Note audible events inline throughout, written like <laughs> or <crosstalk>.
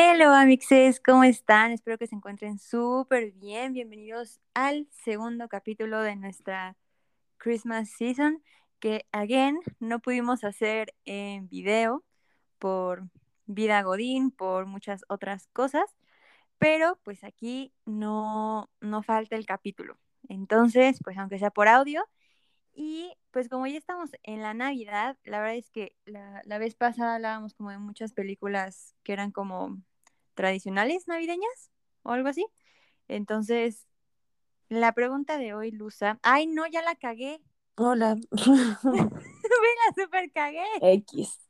Hello, amixes, ¿cómo están? Espero que se encuentren súper bien. Bienvenidos al segundo capítulo de nuestra Christmas season, que, again, no pudimos hacer en video por vida godín, por muchas otras cosas, pero pues aquí no, no falta el capítulo. Entonces, pues aunque sea por audio, y pues como ya estamos en la Navidad, la verdad es que la, la, vez pasada hablábamos como de muchas películas que eran como tradicionales navideñas o algo así. Entonces, la pregunta de hoy, Luza. Ay, no, ya la cagué. Hola. <laughs> <laughs> Me la super cagué. X.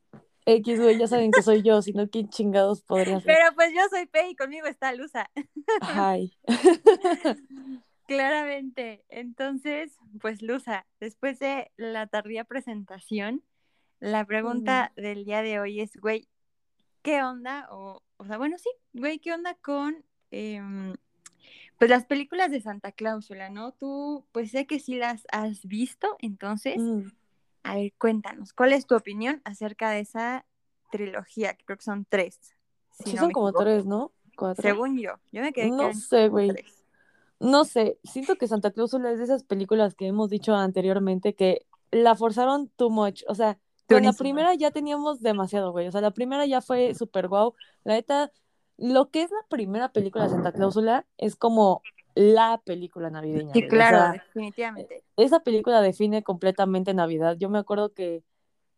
X, güey, ya saben que soy yo, si no, ¿quién chingados podría ser? Pero pues yo soy P y conmigo está Luza. Ay. <laughs> Claramente. Entonces, pues Luza, después de la tardía presentación, la pregunta mm. del día de hoy es, güey, ¿qué onda? O, o sea, bueno, sí, güey, ¿qué onda con eh, pues las películas de Santa Cláusula, ¿no? Tú, pues sé que sí las has visto, entonces, mm. a ver, cuéntanos, ¿cuál es tu opinión acerca de esa trilogía? Que creo que son tres. Si sí, no son como equivoco. tres, ¿no? Cuatro. Según yo, yo me quedé No sé, güey. No sé, siento que Santa Cláusula es de esas películas que hemos dicho anteriormente que la forzaron too much, o sea, con la primera ya teníamos demasiado, güey. O sea, la primera ya fue súper guau. La neta, lo que es la primera película de Santa Cláusula es como la película navideña. Sí, claro, o sea, definitivamente. Esa película define completamente Navidad. Yo me acuerdo que.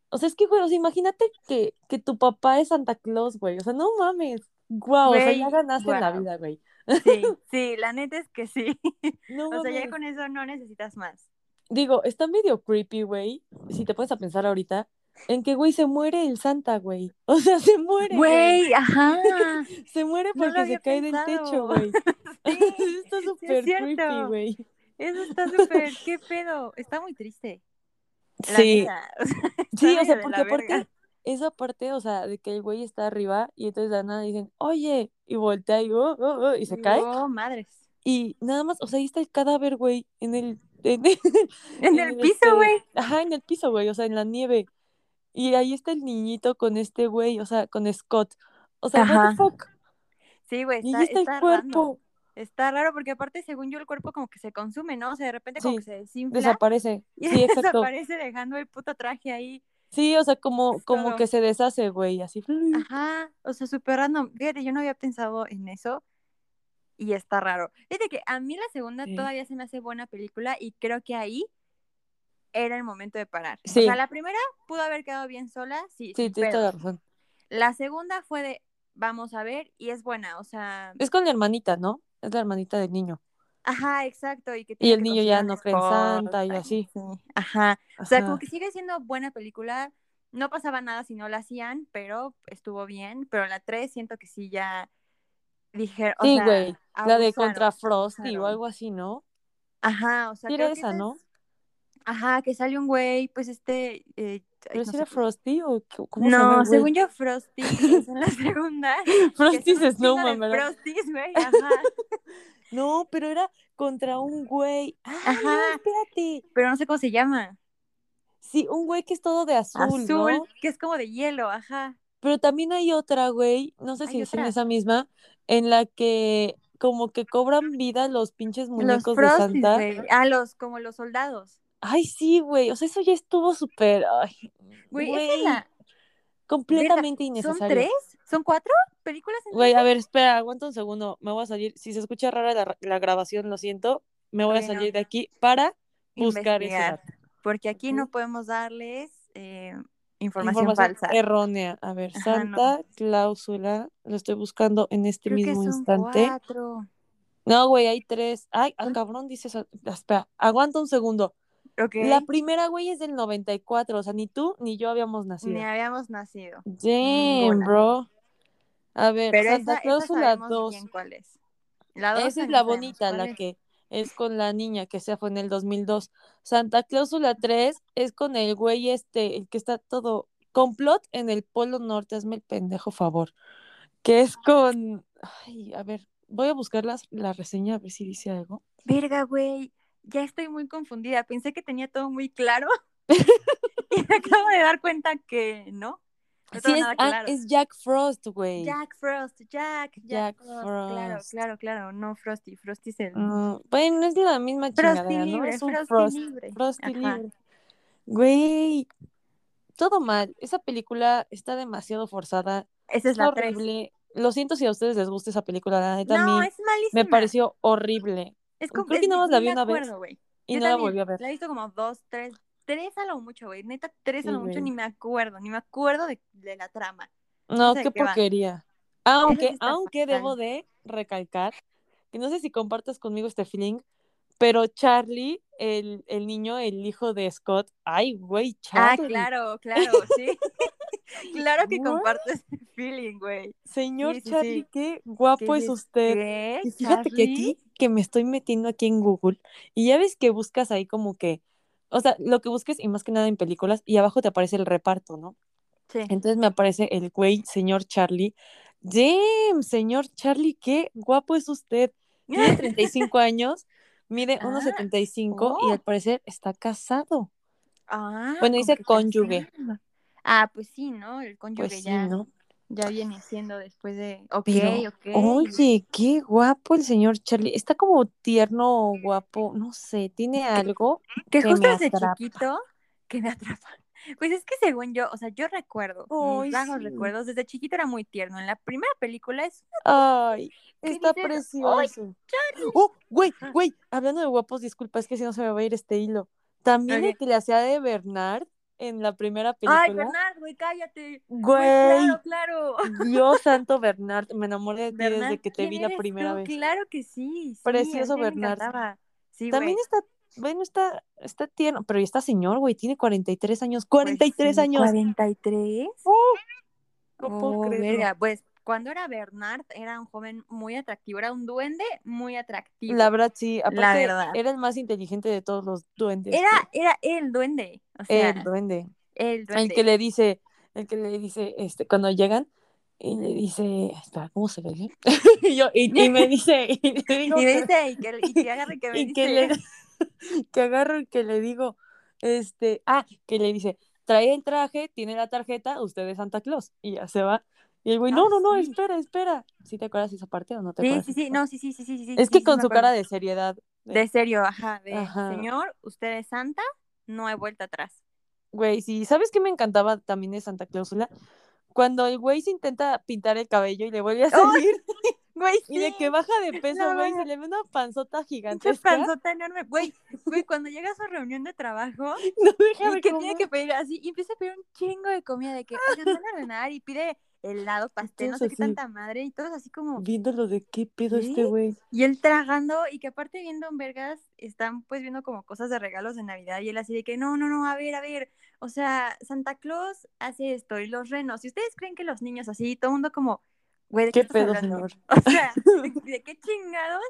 O sea, es que, güey, o sea, imagínate que, que tu papá es Santa Claus, güey. O sea, no mames. Guau, wow, o sea, ya ganaste wow. en la vida, güey. Sí, <laughs> sí, la neta es que sí. <laughs> No, o sea, ya con eso no necesitas más. Digo, está medio creepy, güey. Si te pones a pensar ahorita, en que, güey, se muere el Santa, güey. <laughs> O sea, se muere. Güey, ajá. <laughs> se muere porque no se cae pensado. del techo, güey. <laughs> sí, está súper sí creepy, güey. Eso está súper, qué pedo. Está muy triste. La sí. Vida. O sea, sí, o sea, porque aparte, esa parte, o sea, de que el güey está arriba y entonces de nada dicen, oye, y voltea y, oh, oh, oh, y se cae. Oh, madres. Y nada más, o sea, ahí está el cadáver, güey, en el... En el, en el piso, güey. Este, ajá, en el piso, güey, o sea, en la nieve. Y ahí está el niñito con este güey, o sea, con Scott. O sea, Ajá. what the fuck. Sí, güey, Y está, ahí está, está el cuerpo. raro. Está raro porque aparte, según yo, el cuerpo como que se consume, ¿no? O sea, de repente como Sí, que se desinfla Desaparece. y Sí, <laughs> exacto. desaparece dejando el puto traje ahí. Sí, o sea, como, como que se deshace, güey, así. Ajá, o sea, súper random. Fíjate, yo no había pensado en eso y está raro. Fíjate que a mí la segunda Sí. todavía se me hace buena película y creo que ahí era el momento de parar. O Sí. sea, la primera pudo haber quedado bien sola, sí, Sí, tienes toda razón. La segunda fue de vamos a ver y es buena, o sea, Es con la hermanita, ¿no? Es la hermanita del niño. ajá, exacto, y que Y el que niño ya no cree en Santa y así. sí, ajá. O sea, como que sigue siendo buena película. No pasaba nada si no la hacían, pero estuvo bien. Pero la 3 siento que sí ya dije, o Sí, güey. La de contra Frosty o algo así, ¿no? Ajá, o sea, era que esa, esa ¿no? es- Ajá, que sale un güey, pues este, eh, ¿Pero no si era sé. Frosty o cómo se llama No, según yo, Frosty <laughs> <laughs> es en la segunda. Frosty chingo Snowman, ¿verdad? Frosties, güey, <laughs> ajá. No, pero era contra un güey. Ah, Ajá. no, espérate. Pero no sé cómo se llama. Sí, un güey que es todo de azul, Azul, ¿no? que es como de hielo, ajá. Pero también hay otra, güey, no sé si es en esa misma, en la que como que cobran vida los pinches Los muñecos de Santa. Ah, los, como los soldados. Ay, sí, güey, o sea, eso ya estuvo súper, Güey, esa es la. completamente Verga, ¿Son innecesario. tres? ¿Son cuatro películas Güey, a ver, espera, aguanta un segundo, me voy a salir, si se escucha rara la, la grabación, lo siento, me voy a salir de aquí para buscar ese. Porque aquí no podemos darles eh, información, Información falsa. errónea. A ver, Ajá, no. Santa Cláusula, lo estoy buscando en este Creo que mismo son instante. cuatro. No, güey, hay tres. Ay, ah, Son- cabrón, dice. Espera, aguanta un segundo. La primera, güey, es del 94, o sea, ni tú ni yo habíamos nacido. Ni habíamos nacido. Damn, bro. A ver, Pero Santa esa, esa Cláusula sabemos 2. bien cuál es. La dos Esa es la bonita, la es. que es con la niña que se fue en el 2002. Santa Cláusula 3 es con el güey este, el que está todo complot en el Polo Norte, hazme el pendejo favor. Que es con, ay, a ver, voy a buscar las- la reseña a ver si dice algo. Verga, güey. Ya estoy muy confundida. Pensé que tenía todo muy claro. <laughs> y me acabo de dar cuenta que no. sí, es, ah, es, Jack Frost, güey. Jack Frost, Jack, Jack, Frost. Claro, claro, claro, no Frosty, Frosty es el... Uh, bueno, es la misma chingadera, ¿no? Es un Frosty Frost, libre. Frosty libre. Güey, todo mal. Esa película está demasiado forzada. Esa es la horrible. Lo siento si a ustedes les gusta esa película, la neta no, es malísima. me pareció horrible. Es como, Creo que es, nada más la ni vi me una vez acuerdo, güey. y no la volví a ver. La he visto como dos, tres, tres a lo mucho, güey. Neta, tres a Sí, lo mucho, ni me acuerdo, ni me acuerdo de, de la trama. No, sé qué qué porquería. Aunque, aunque fatal. debo de recalcar, que no sé si compartas conmigo este feeling, pero Charlie, el, el niño, el hijo de Scott, ay, güey, Ah, Charlie. claro, <laughs> claro, sí. <laughs> claro que What? comparto ese <laughs> feeling, güey. Señor Sí, sí, Charlie, sí. qué guapo ¿Qué es usted. ¿Qué? Y fíjate que aquí, que me estoy metiendo aquí en Google, y ya ves que buscas ahí como que, o sea, lo que busques, y más que nada en películas, y abajo te aparece el reparto, ¿no? Sí. Entonces me aparece el güey, señor Charlie. Damn, señor Charlie, qué guapo es usted. Tiene 35 <laughs> años, mide Ah, 1,75 y oh. al parecer está casado. Ah, Bueno, ¿con dice cónyuge. Ah, pues sí, ¿no? El cónyuge Pues sí, ya, ¿no? ya viene siendo después de. Ok, Pero, ok. oye, qué guapo el señor Charlie. Está como tierno, guapo, no sé, tiene algo que que justo desde chiquito que me atrapa. <laughs> Pues es que según yo, o sea, yo recuerdo, Ay, mis vagos sí. recuerdos, desde chiquito era muy tierno. En la primera película es Ay, ¿Qué está dices? precioso. Oh, güey, güey, hablando de guapos, disculpa, es que si no se me va a ir este hilo. También el Ok. que le hacía de Bernard en la primera Ay, película. Bernard, güey, cállate. Güey, Güey, claro, claro. Dios <laughs> santo Bernard, me enamoré de ti Bernard, desde que te ¿quién vi la primera tú? vez. Claro que sí. Precioso Bernard. Sí, También güey. está, bueno, está, está tierno, pero ya está señor, güey, tiene 43 años, Pues 43 sí, años. ¿43? Oh, no puedo Oh, creerlo. verga, pues cuando era Bernard era un joven muy atractivo, era un duende muy atractivo. La verdad, sí, aparte verdad. era el más inteligente de todos los duendes. Era, güey. era el duende, o sea, el duende. el duende. El que le dice, el que le dice, este, cuando llegan, y le dice, espera, ¿cómo se ve? <laughs> y, yo, y, y me <laughs> dice, y le digo Y me dice, y que, y que agarre que <laughs> me y dice, que le, que agarro y que le digo, este, ah, que le dice, trae el traje, tiene la tarjeta, usted es Santa Claus, y ya se va. Y el güey, no, Ah, no, no, sí. espera, espera. ¿Sí te acuerdas de esa parte o no te Sí, acuerdas? sí, sí, parte? no, sí, sí, sí, sí, sí. Es sí, que sí, con su cara de seriedad. de- De serio, ajá, de señor, usted es santa, no hay vuelta atrás. Güey, sí, ¿sabes qué me encantaba también de Santa Cláusula? Cuando el güey se intenta pintar el cabello y le vuelve a salir, Güey, y de que baja de peso, no, güey, se le ve una panzota pinche gigantesca. panzota enorme. Güey, <laughs> güey, cuando llega a su reunión de trabajo, No deja y de que comer. tiene que pedir así, y empieza a pedir un chingo de comida, de que, oigan, van a ordenar, y pide helado, pastel, no sé qué tanta madre, y todos así como, Viéndolo de qué pedo este güey. y él tragando, y que aparte viendo en Vergas, están pues viendo como cosas de regalos de Navidad, y él así de que, no, no, no, a ver, a ver, o sea, Santa Claus hace esto, y los renos, y ustedes creen que los niños así, todo el mundo como, güey, ¿de qué, ¿Qué pedo, señor? <laughs> O sea, ¿de, <laughs> de qué chingados?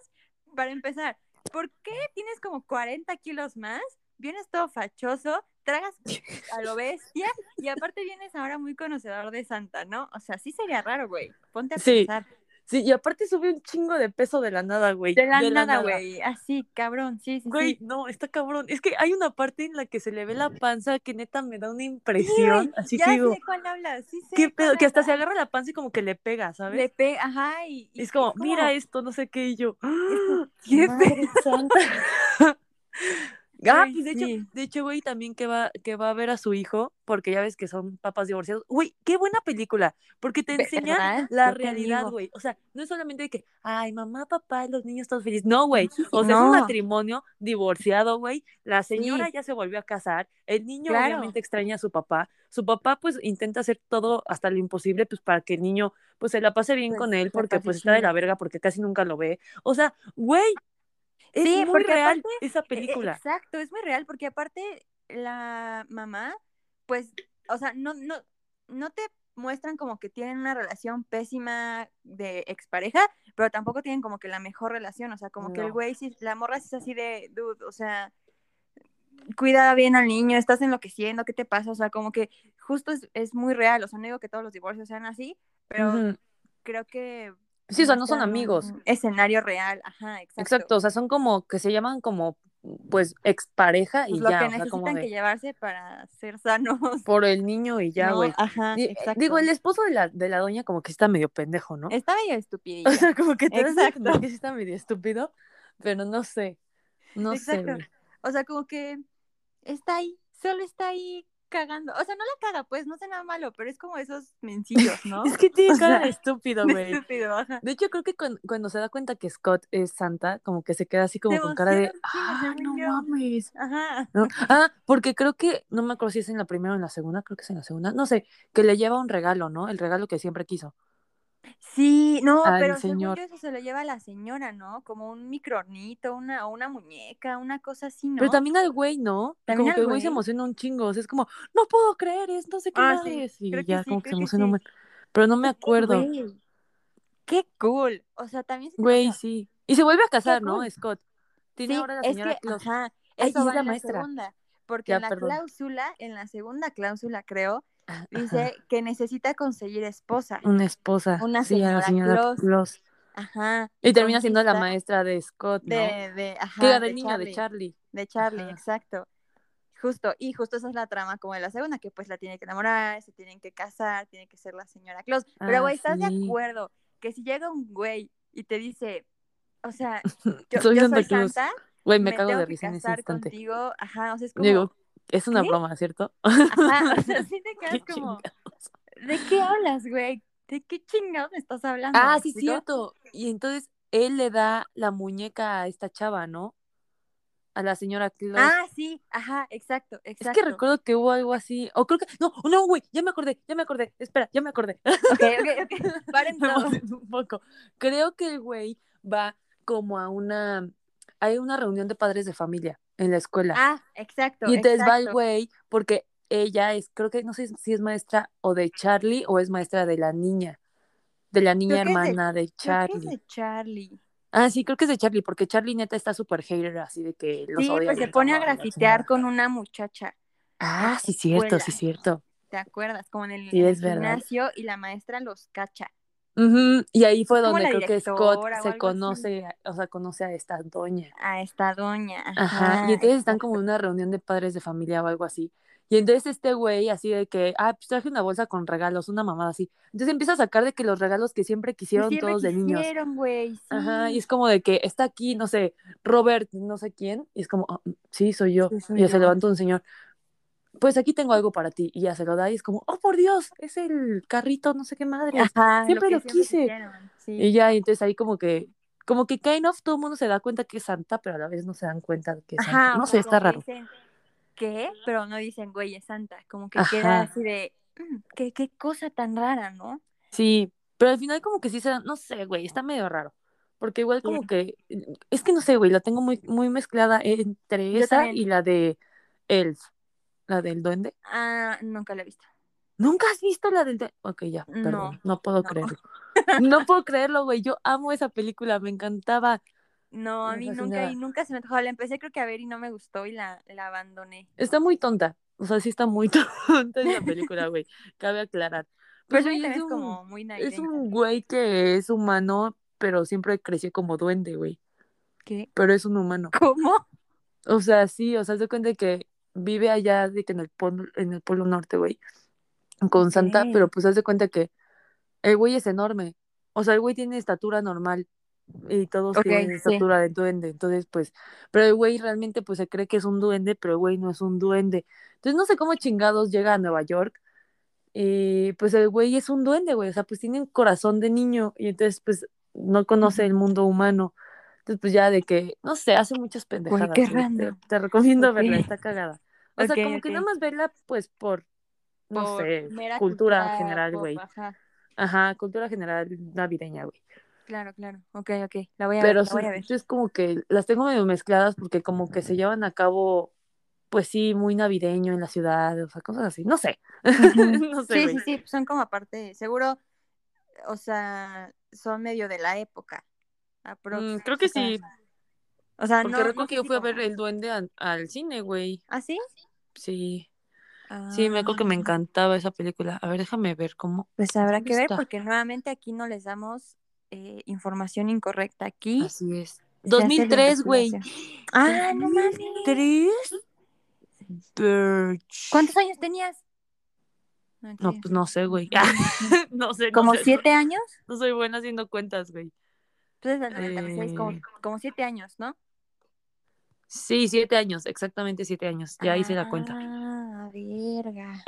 Para empezar, ¿por qué tienes como 40 kilos más? Vienes todo fachoso, tragas <laughs> a lo bestia y aparte vienes ahora muy conocedor de Santa, ¿no? O sea, sí sería raro, güey. Ponte a Sí, pensar. Sí, y aparte sube un chingo de peso de la nada, güey. De la nada, güey. Así, cabrón. Sí, sí, Güey, sí. no, está cabrón. Es que hay una parte en la que se le ve la panza que neta me da una impresión. así ya que sé digo, de cuál hablas. Sí sé ¿qué cuál pedo? Que hasta se agarra la panza y como que le pega, ¿sabes? Le pega, ajá, y, y es como, mira esto, no sé qué, y yo, ¡ah! ¿Qué ¡Madre santa! <laughs> Ah, pues de hecho, sí. de hecho, güey, también que va, que va a ver a su hijo, porque ya ves que son papás divorciados. Güey, qué buena película, porque te enseña ¿Verdad? la Yo realidad, güey. O sea, no es solamente de que, ay, mamá, papá, los niños todos felices. No, güey. <laughs> O sea, es no. un matrimonio divorciado, güey. La señora Sí. ya se volvió a casar. El niño Claro. obviamente extraña a su papá. Su papá, pues, intenta hacer todo hasta lo imposible, pues, para que el niño, pues, se la pase bien Pues, con él, porque, pues, está de la verga, porque casi nunca lo ve. O sea, güey, es Sí, muy real aparte, esa E- e- película. Exacto, es muy real porque aparte la mamá, pues, o sea, no, no, no te muestran como que tienen una relación pésima de expareja, pero tampoco tienen como que la mejor relación, o sea, como que el güey, sí, la morra sí es así de, dude, o sea, cuida bien al niño, estás enloqueciendo, ¿qué te pasa? O sea, como que justo es, es muy real, o sea, no digo que todos los divorcios sean así, pero creo que... Sí, o sea, no son amigos. escenario real, ajá, exacto. Exacto, o sea, son como que se llaman como pues expareja Pues y lo ya. que o sea, como necesitan de- que llevarse para ser sanos. <laughs> por el niño y ya, ¿no? güey. Ajá, exacto. Digo, el esposo de la, de la doña como que está medio pendejo, ¿no? Está medio estupidillo. <laughs> O sea, como que te Exacto. que está medio estúpido, pero no sé. No sé. O sea, como que está ahí, solo está ahí cagando. O sea, no la caga, pues, no hace nada malo, pero es como esos <laughs> mencillos, ¿no? Es que tiene cara de estúpido, <laughs> güey. Estúpido, ajá. De hecho, creo que cuando, cuando se da cuenta que Scott es Santa, como que se queda así como con cara de, ah, no yo". mames. Ajá. ¿no? <laughs> Ah, porque creo que, no me acuerdo si es en la primera o en la segunda, creo que es en la segunda, no sé, que le lleva un regalo, ¿no? El regalo que siempre quiso. Sí, no, pero según señor. yo eso se lo lleva la señora, ¿no? Como un microornito, una, o una muñeca, una cosa así, ¿no? Pero también al güey, ¿no? ¿También como que el güey se emociona un chingo, o sea, es como, no puedo creer, es no sé qué Ah, sí. Y creo que ya sí, como que se emociona un sí. Pero no me Es acuerdo. güey, qué cool. O sea, también se Güey, sí. Y se vuelve a casar, ¿no? Scott. Tiene Sí, ahora la es señora que, Claus. ajá, Ay, eso y es va la en la maestra. segunda, porque Ya, en la perdón. cláusula, en la segunda cláusula, creo, <laughs> Dice que necesita conseguir esposa, Una esposa. una sí, señora Claus. Claus. ajá, Y termina siendo la maestra de Scott, ¿no? de, de, de niño, de Charlie, Charlie. de Charlie, Ajá. exacto. Justo, y justo esa es la trama como de la segunda, que pues la tiene que enamorar, se tienen que casar, tiene que ser la señora Claus. Pero, Ah, güey, ¿estás de sí. acuerdo que si llega un güey y te dice, o sea, <laughs> yo, Soy yo Santa soy Claus. Santa, Güey, me, me cago tengo de que risa en ese instante. contigo, ajá, o sea, es como, Digo, es una ¿qué? broma, ¿cierto? ajá, o sea, <laughs> sí te quedas como, chingados. ¿de qué hablas, güey? ¿De qué chingados me estás hablando? Ah, ¿Me sí, cierto. Y entonces él le da la muñeca a esta chava, ¿no? A la señora Claus. Ah, sí, ajá, exacto, es exacto. que recuerdo que hubo algo así. O creo que. No, no, güey, ya me acordé, ya me acordé. Espera, ya me acordé. Ok, ok, <laughs> ok, paren todo. un poco. Creo que el güey va como a una. Hay una reunión de padres de familia en la escuela. Ah, exacto, y entonces va el güey porque ella es, creo que no sé si es maestra o de Charlie o es maestra de la niña. De la niña Creo de- hermana de Creo que es Charlie. de Charlie. Ah, sí, creo que es de Charlie, porque Charlie neta está súper hater, así de que los Sí, odia. pues se pone a grafitear con una muchacha, Ah, sí, la cierto, escuela. sí, cierto. ¿te acuerdas? Como en el, Sí, gimnasio y la maestra los cacha. Ujú, Y ahí fue donde creo que Scott se así. conoce, o sea, conoce a esta doña. A esta doña. Ajá, y entonces están como en una reunión de padres de familia o algo así. Y entonces este güey así de que, ah, pues traje una bolsa con regalos, una mamada así. Entonces empieza a sacar de que los regalos que siempre quisieron siempre todos de niños. quisieron, güey, sí. Ajá, y es como de que está aquí, no sé, Robert, no sé quién, y es como, "Ah, sí, soy yo. Sí, soy y se levanta un señor, pues aquí tengo algo para ti, y ya se lo da, y es como, oh, por Dios, es el carrito, no sé qué madre. Ajá, siempre lo quise. sí. Y ya, y entonces ahí como que, como que kind of todo el mundo se da cuenta que es Santa, pero a la vez no se dan cuenta de que es Santa. Ajá, No sé, está raro. dicen, ¿qué? Pero no dicen, güey, es santa. Como que Ajá. queda así de, "Mm, ¿qué, qué cosa tan rara, ¿no? Sí, pero al final como que sí se dan, no sé, güey, está medio raro. Porque igual como Sí. que, es que no sé, güey, la tengo muy, muy mezclada entre Yo esa también. y la de Elf, la del duende. Ah, nunca la he visto. ¿Nunca has visto la del duende? Ok, ya, No, perdón, no puedo no. creerlo. <laughs> No puedo creerlo, güey, yo amo esa película, me encantaba. No, a mí nunca, y nunca se me antojó. La empecé creo que a ver y no me gustó y la, la abandoné. Está muy tonta, o sea, sí está muy <laughs> tonta esa película, güey, cabe aclarar. Pero Pues, güey, también es es un, como muy es un güey que es humano, pero siempre creció como duende, güey, ¿Qué? pero es un humano. ¿Cómo? O sea, sí, o sea, se cuenta que vive allá de que en el polo, en el polo norte, güey, con Santa, pero pues haz de cuenta que el güey es enorme. O sea, el güey tiene estatura normal y todos tienen sí. estatura de duende. Entonces, pues, pero el güey realmente pues se cree que es un duende, pero el güey no es un duende. Entonces, no sé cómo chingados llega a Nueva York y pues el güey es un duende, güey. O sea, pues tiene un corazón de niño y entonces pues no conoce el mundo humano. Entonces, pues ya de que, no sé, hace muchas pendejadas. qué. Te, recomiendo Ok. verla, está cagada. O sea, como que nada más verla, pues, por, no sé, cultura, cultura general, güey. Ajá. Ajá, cultura general navideña, güey. Claro, claro. Ok, ok. La voy a Pero ver, ver. sí, es como que las tengo medio mezcladas porque como que se llevan a cabo, pues sí, muy navideño en la ciudad, o sea, cosas así. No sé. Ujú. <laughs> no sé, Sí, sí, sí, son como aparte, seguro, o sea, son medio de la época. Mm, creo que sí, O sea, porque no, recuerdo no que yo fui a ver El Duende al, al cine, güey. ¿Ah, sí? Sí, sí, me acuerdo que me Ah, encantaba esa película. A ver, déjame ver cómo. Pues habrá ¿Dónde que ver porque nuevamente aquí no les damos eh, información incorrecta. Aquí Así es. 2003, güey. Ah, no mames. ¿Tres? ¿Cuántos años tenías? No, pues no sé, güey. no <laughs> sé. ¿Como siete años? No soy buena haciendo cuentas, güey. Entonces, el 96, como, como siete años, ¿no? Sí, siete años, exactamente siete años. Ya hice la cuenta. Ah, verga.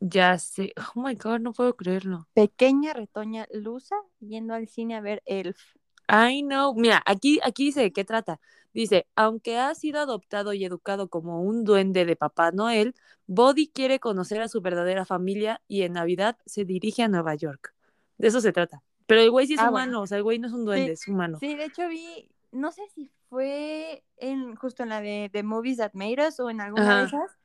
Ya sé. Oh my god, no puedo creerlo. Pequeña retoña lusa yendo al cine a ver Elf. I know. Mira, aquí, aquí dice de qué trata. Dice, aunque ha sido adoptado y educado como un duende de Papá Noel, Bodhi quiere conocer a su verdadera familia y en Navidad se dirige a Nueva York. De eso se trata. Pero el güey sí es Ah, humano, o sea, el güey no es un duende, es humano. Sí, de hecho vi, no sé si fue en justo en la de The Movies That Made Us o en alguna de esas.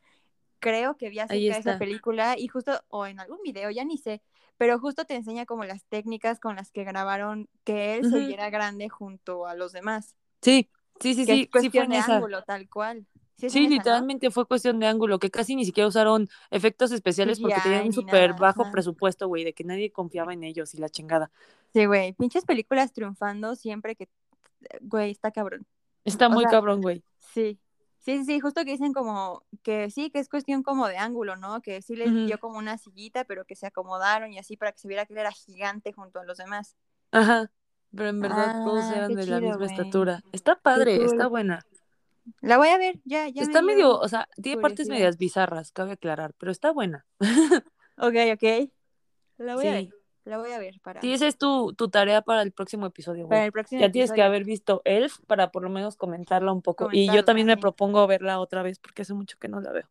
Creo que vi acerca de esa película y justo, o en algún video, ya ni sé, pero justo te enseña como las técnicas con las que grabaron que él se Ujú. viera grande junto a los demás. Sí, sí, sí, que sí, es sí fue cuestión en de esa. ángulo, tal cual. Sí, literalmente fue cuestión de ángulo, que casi ni siquiera usaron efectos especiales porque tenían un súper bajo ajá. presupuesto, güey, de que nadie confiaba en ellos y la chingada. Sí, güey, pinches películas triunfando siempre que, güey, está cabrón. Está O muy sea, cabrón, güey. Sí, sí, sí, justo que dicen como que sí, que es cuestión como de ángulo, ¿no? Que sí les dio como una sillita, pero que se acomodaron y así para que se viera que él era gigante junto a los demás. Ajá, pero en verdad todos Ah, eran de la misma estatura. Está padre, cool. está buena. La voy a ver, ya, ya está me dio medio, o sea, tiene partes medias bizarras, cabe aclarar, pero está buena. Ok, ok. La voy a ver, la voy a ver para, sí, esa es tu, tu tarea para el próximo episodio, para el próximo Ya tienes que episodio. haber visto Elf para por lo menos comentarla un poco. Y yo también me propongo verla otra vez porque hace mucho que no la veo.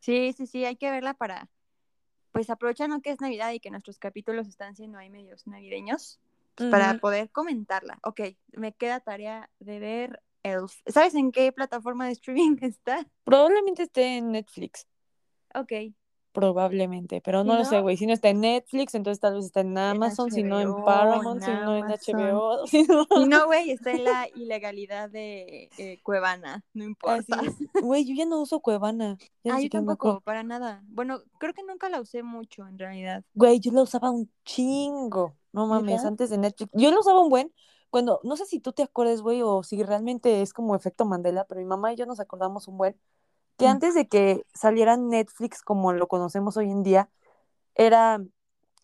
Sí, sí, sí, hay que verla para, pues aprovechando que es Navidad y que nuestros capítulos están siendo ahí medios navideños, pues, para poder comentarla. Ok, me queda tarea de ver Elf. ¿Sabes en qué plataforma de streaming <laughs> está? Probablemente esté en Netflix. Ok, Probablemente, pero no lo sé, güey. Si no está en Netflix, entonces tal vez está en Amazon, si no en Paramount, si no en. HBO. <laughs> si no- güey, está en la ilegalidad de eh, Cuevana, no importa. Güey, yo ya no uso Cuevana. Ya Ah, yo tampoco, para nada. Bueno, creo que nunca la usé mucho en realidad. Güey, yo la usaba un chingo. No mames, antes de Netflix. Yo la usaba un buen. Cuando, no sé si tú te acuerdas, güey, o si realmente es como efecto Mandela, pero mi mamá y yo nos acordamos un buen. Que Mm. antes de que saliera Netflix como lo conocemos hoy en día, era,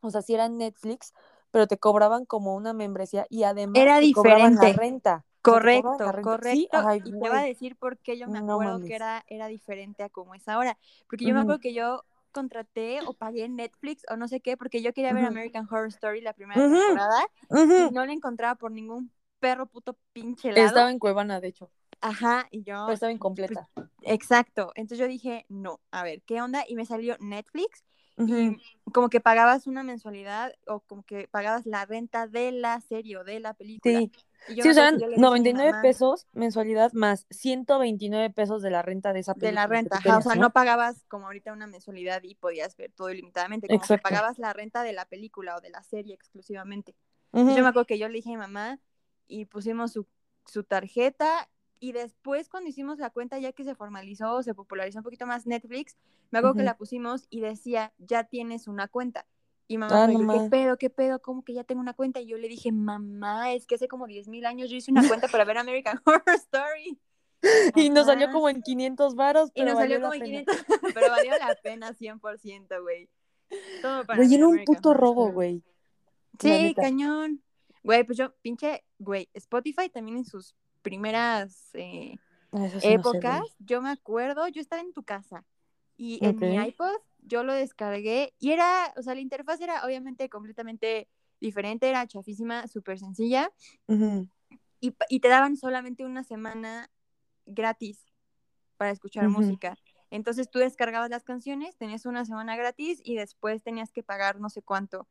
o sea, sí era Netflix, pero te cobraban como una membresía y además Era te cobraban la diferente. renta. Cobraban Correcto, la renta. correcto. Sí, ay, y te voy a decir por qué yo me acuerdo que era, era diferente a como es ahora. Porque yo me acuerdo que yo contraté o pagué Netflix o no sé qué, porque yo quería ver. American Horror Story la primera temporada y no la encontraba por ningún perro puto pinche lado. Estaba en Cuevana, de hecho, Ajá, y yo. pero estaba incompleta. Exacto. Entonces yo dije, no, a ver, ¿qué onda? Y me salió Netflix y como que pagabas una mensualidad o como que pagabas la renta de la serie o de la película. Sí, sí, o sea, acuerdo eran que yo le dije a mi 99 mamá, pesos mensualidad más 129 pesos de la renta de esa de película la que renta, ajá, o sea, ¿no? no pagabas como ahorita una mensualidad y podías ver todo ilimitadamente, como Exacto. que pagabas la renta de la película o de la serie exclusivamente. Yo me acuerdo que yo le dije a mi mamá y pusimos su, su tarjeta y después cuando hicimos la cuenta ya que se formalizó, se popularizó un poquito más Netflix, me acuerdo que la pusimos y decía, ya tienes una cuenta. Y mamá Ah, ¿qué pedo, qué pedo? ¿Cómo que ya tengo una cuenta? Y yo le dije, mamá, es que hace como 10 mil años yo hice una cuenta para ver American <laughs> Horror Story. <laughs> Y nos salió como en 500 varos, Y pero nos valió salió la como en pena. 500, <laughs> pero valió la pena 100%, güey. Todo para Güey, era un American puto robo, güey. Sí, cañón. Güey, pues yo, pinche, güey, Spotify también en sus primeras eh, Ah, no sé, épocas, yo me acuerdo, yo estaba en tu casa y en mi iPod yo lo descargué y era, o sea, la interfaz era obviamente completamente diferente, era chafísima, súper sencilla Ujú. y, pa- y te daban solamente una semana gratis para escuchar música. Entonces tú descargabas las canciones, tenías una semana gratis y después tenías que pagar no sé cuánto.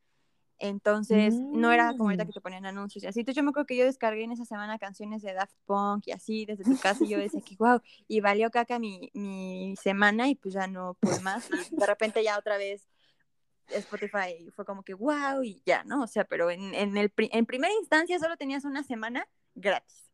Entonces, no era como ahorita Mm. que te ponían anuncios y así. Entonces, yo me acuerdo que yo descargué en esa semana canciones de Daft Punk y así desde tu casa y yo decía que wow, y valió caca mi, mi semana y pues ya no pude más. Y de repente ya otra vez Spotify fue como que wow y ya, ¿no? O sea, pero en, en, el, pri- en primera instancia solo tenías una semana gratis.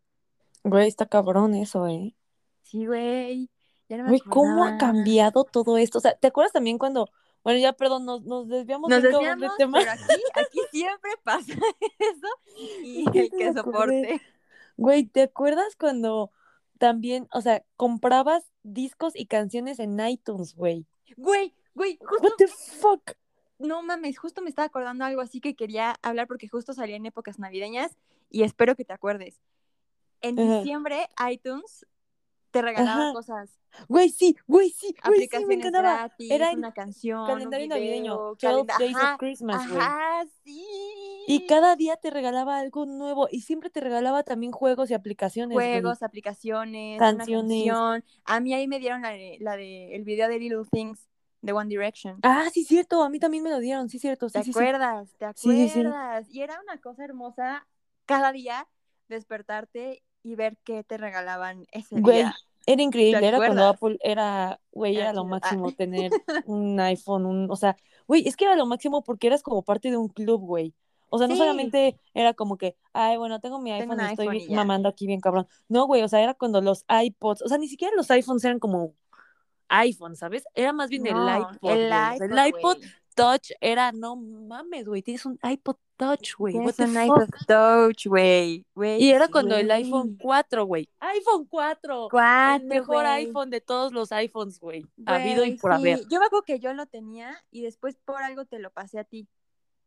Güey, está cabrón eso, ¿eh? Sí, güey. Ya no me Güey, ¿cómo ha cambiado todo esto? O sea, ¿te acuerdas también cuando, bueno, ya perdón, nos, nos desviamos Nos desviamos, del tema? pero aquí, aquí siempre <laughs> pasa eso <laughs> y el que soporte. Güey, ¿te acuerdas cuando también, o sea, comprabas discos y canciones en iTunes, güey? Güey, güey, What the fuck? No mames, justo me estaba acordando algo así que quería hablar porque justo salía en épocas navideñas y espero que te acuerdes. En Ajá. diciembre, iTunes te regalaba Ajá. cosas, Güey, sí, güey, sí, güey, sí, me encantaba. gratis, Era una canción, un calendario navideño, video, 12 calenda- Days of Christmas, güey. Ajá, sí. Y cada día te regalaba algo nuevo y siempre te regalaba también juegos y aplicaciones, juegos, aplicaciones, Canciones. una canción. A mí ahí me dieron la de, la de el video de Little Things de One Direction. Ah, sí, cierto, a mí también me lo dieron, sí, cierto, sí, ¿Te sí, sí. acuerdas? ¿Te sí, sí. acuerdas? Y era una cosa hermosa cada día despertarte y ver qué te regalaban ese Güey, día. Era increíble, ¿Te era cuando? Apple era, güey, Era era lo chido. Ah. máximo tener <laughs> un iPhone, un, o sea, güey, es que era lo máximo porque eras como parte de un club, güey. O sea, no solamente era como que, ay, bueno, tengo mi Tengo iPhone y estoy iPhone mamando aquí bien cabrón. No, güey, o sea, era cuando los iPods, o sea, ni siquiera los iPhones eran como iPhone, ¿sabes? Era más bien el iPod, el iPod, el iPod. Touch era, no mames, güey, tienes un iPod Touch, güey. Tienes un iPod Touch, güey. Y era cuando el iPhone 4, güey. iPhone 4. Cuatro, el mejor iPhone de todos los iPhones, güey. Habido y por sí. haber. Yo me acuerdo que yo lo tenía y después por algo te lo pasé a ti.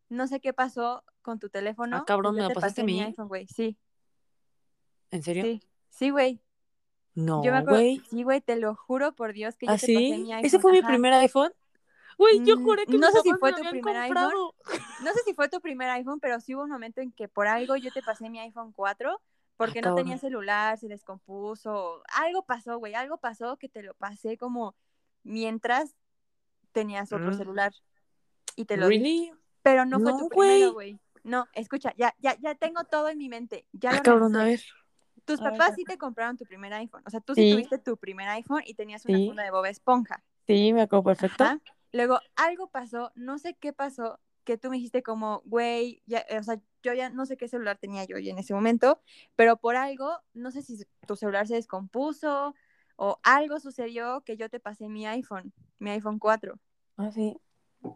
No sé qué pasó con tu teléfono. Ah, cabrón, ¿me lo te pasaste a mi mí? iPhone, güey. Sí, ¿En serio? sí. Sí, güey. No, güey. Sí, güey, te lo juro por Dios que yo ¿Ah, te pasé sí? mi iPhone. ¿Ese fue mi primer iPhone? Güey, yo Mm, juré que no sé si fue tu primer comprado. No sé si fue tu primer iPhone, pero sí hubo un momento en que por algo yo te pasé mi iPhone 4 porque no tenía celular, se descompuso. Algo pasó, güey. Algo pasó que te lo pasé como mientras tenías otro Mm. celular. Y te lo. ¿Really? Pero no fue tu primero, güey. No, escucha, ya, ya, ya tengo todo en mi mente. Ya Ah, lo cabrón, a ver. Tus a papás sí te compraron tu primer iPhone. O sea, tú Sí. sí tuviste tu primer iPhone y tenías una Sí. funda de Bob Esponja. Sí, me acuerdo perfecto. Ajá. Luego algo pasó, no sé qué pasó, que tú me dijiste como, güey, ya, o sea, yo ya no sé qué celular tenía yo en ese momento, pero por algo, no sé si tu celular se descompuso o algo sucedió que yo te pasé mi iPhone, mi iPhone 4, Ah, sí.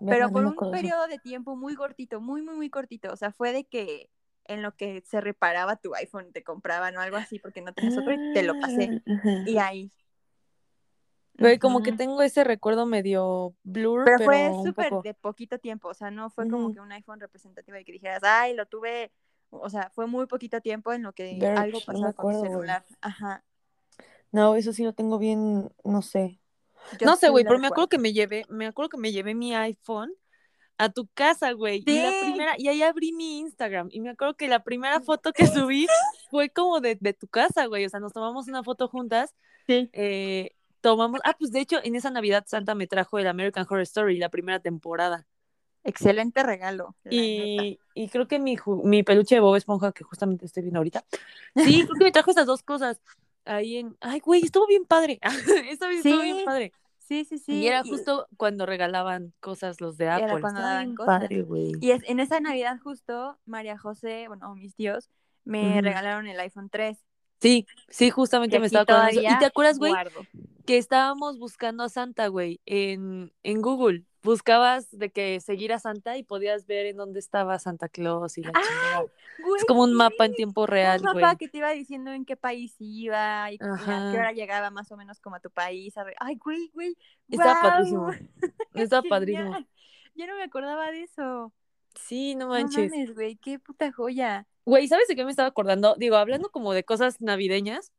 pero por un periodo de tiempo muy cortito, muy, muy, muy cortito, o sea, fue de que en lo que se reparaba tu iPhone te compraban o algo así porque no tenías otro y te lo pasé. Ah. Y ahí. Güey, como que Ujú. tengo ese recuerdo medio blur, Pero pero, fue súper poco. de poquito tiempo, o sea, no fue como Ujú. que un iPhone representativo y que dijeras, ay, lo tuve, o sea, fue muy poquito tiempo en lo que Verge, algo no me pasaba con güey. celular. Ajá. No, eso sí lo tengo bien, no sé. Yo no sé, sí güey, pero me acuerdo que me llevé, me acuerdo que me llevé mi iPhone a tu casa, güey. Y la Sí. primera, y ahí abrí mi Instagram. Y me acuerdo que la primera foto que subí fue como de, de tu casa, güey. O sea, nos tomamos una foto juntas. Sí. eh, tomamos, ah, pues de hecho, en esa Navidad Santa me trajo el American Horror Story, la primera temporada. Excelente regalo. Y, y creo que mi, mi peluche de Bob Esponja, que justamente estoy viendo ahorita. Sí, <laughs> creo que me trajo esas dos cosas. Ahí en. Ay, güey, estuvo bien padre. <laughs> Esta vez estuvo bien Sí, padre. Sí, sí, sí. y era y- justo cuando regalaban cosas los de Era Apple. cuando Estaba daban cosas. padre. Y es, en esa Navidad justo, María José, bueno, mis tíos, me regalaron el iPhone 3. Sí, sí, justamente me estaba acordando. ¿Y te acuerdas, güey? Que estábamos buscando a Santa, güey, en, en Google. Buscabas de que seguir a Santa y podías ver en dónde estaba Santa Claus y la ¡Ay, chingada. Güey, Es como un sí. mapa en tiempo real, un güey. mapa que te iba diciendo en qué país iba y, a qué hora llegaba más o menos como a tu país. A ver, ay, güey, güey. Estaba guau, padrísimo. <laughs> Estaba genial. padrísimo. Yo no me acordaba de eso. Sí, no No manches. mames, güey, qué puta joya. Güey, ¿sabes de qué me estaba acordando? Digo, hablando como de cosas navideñas.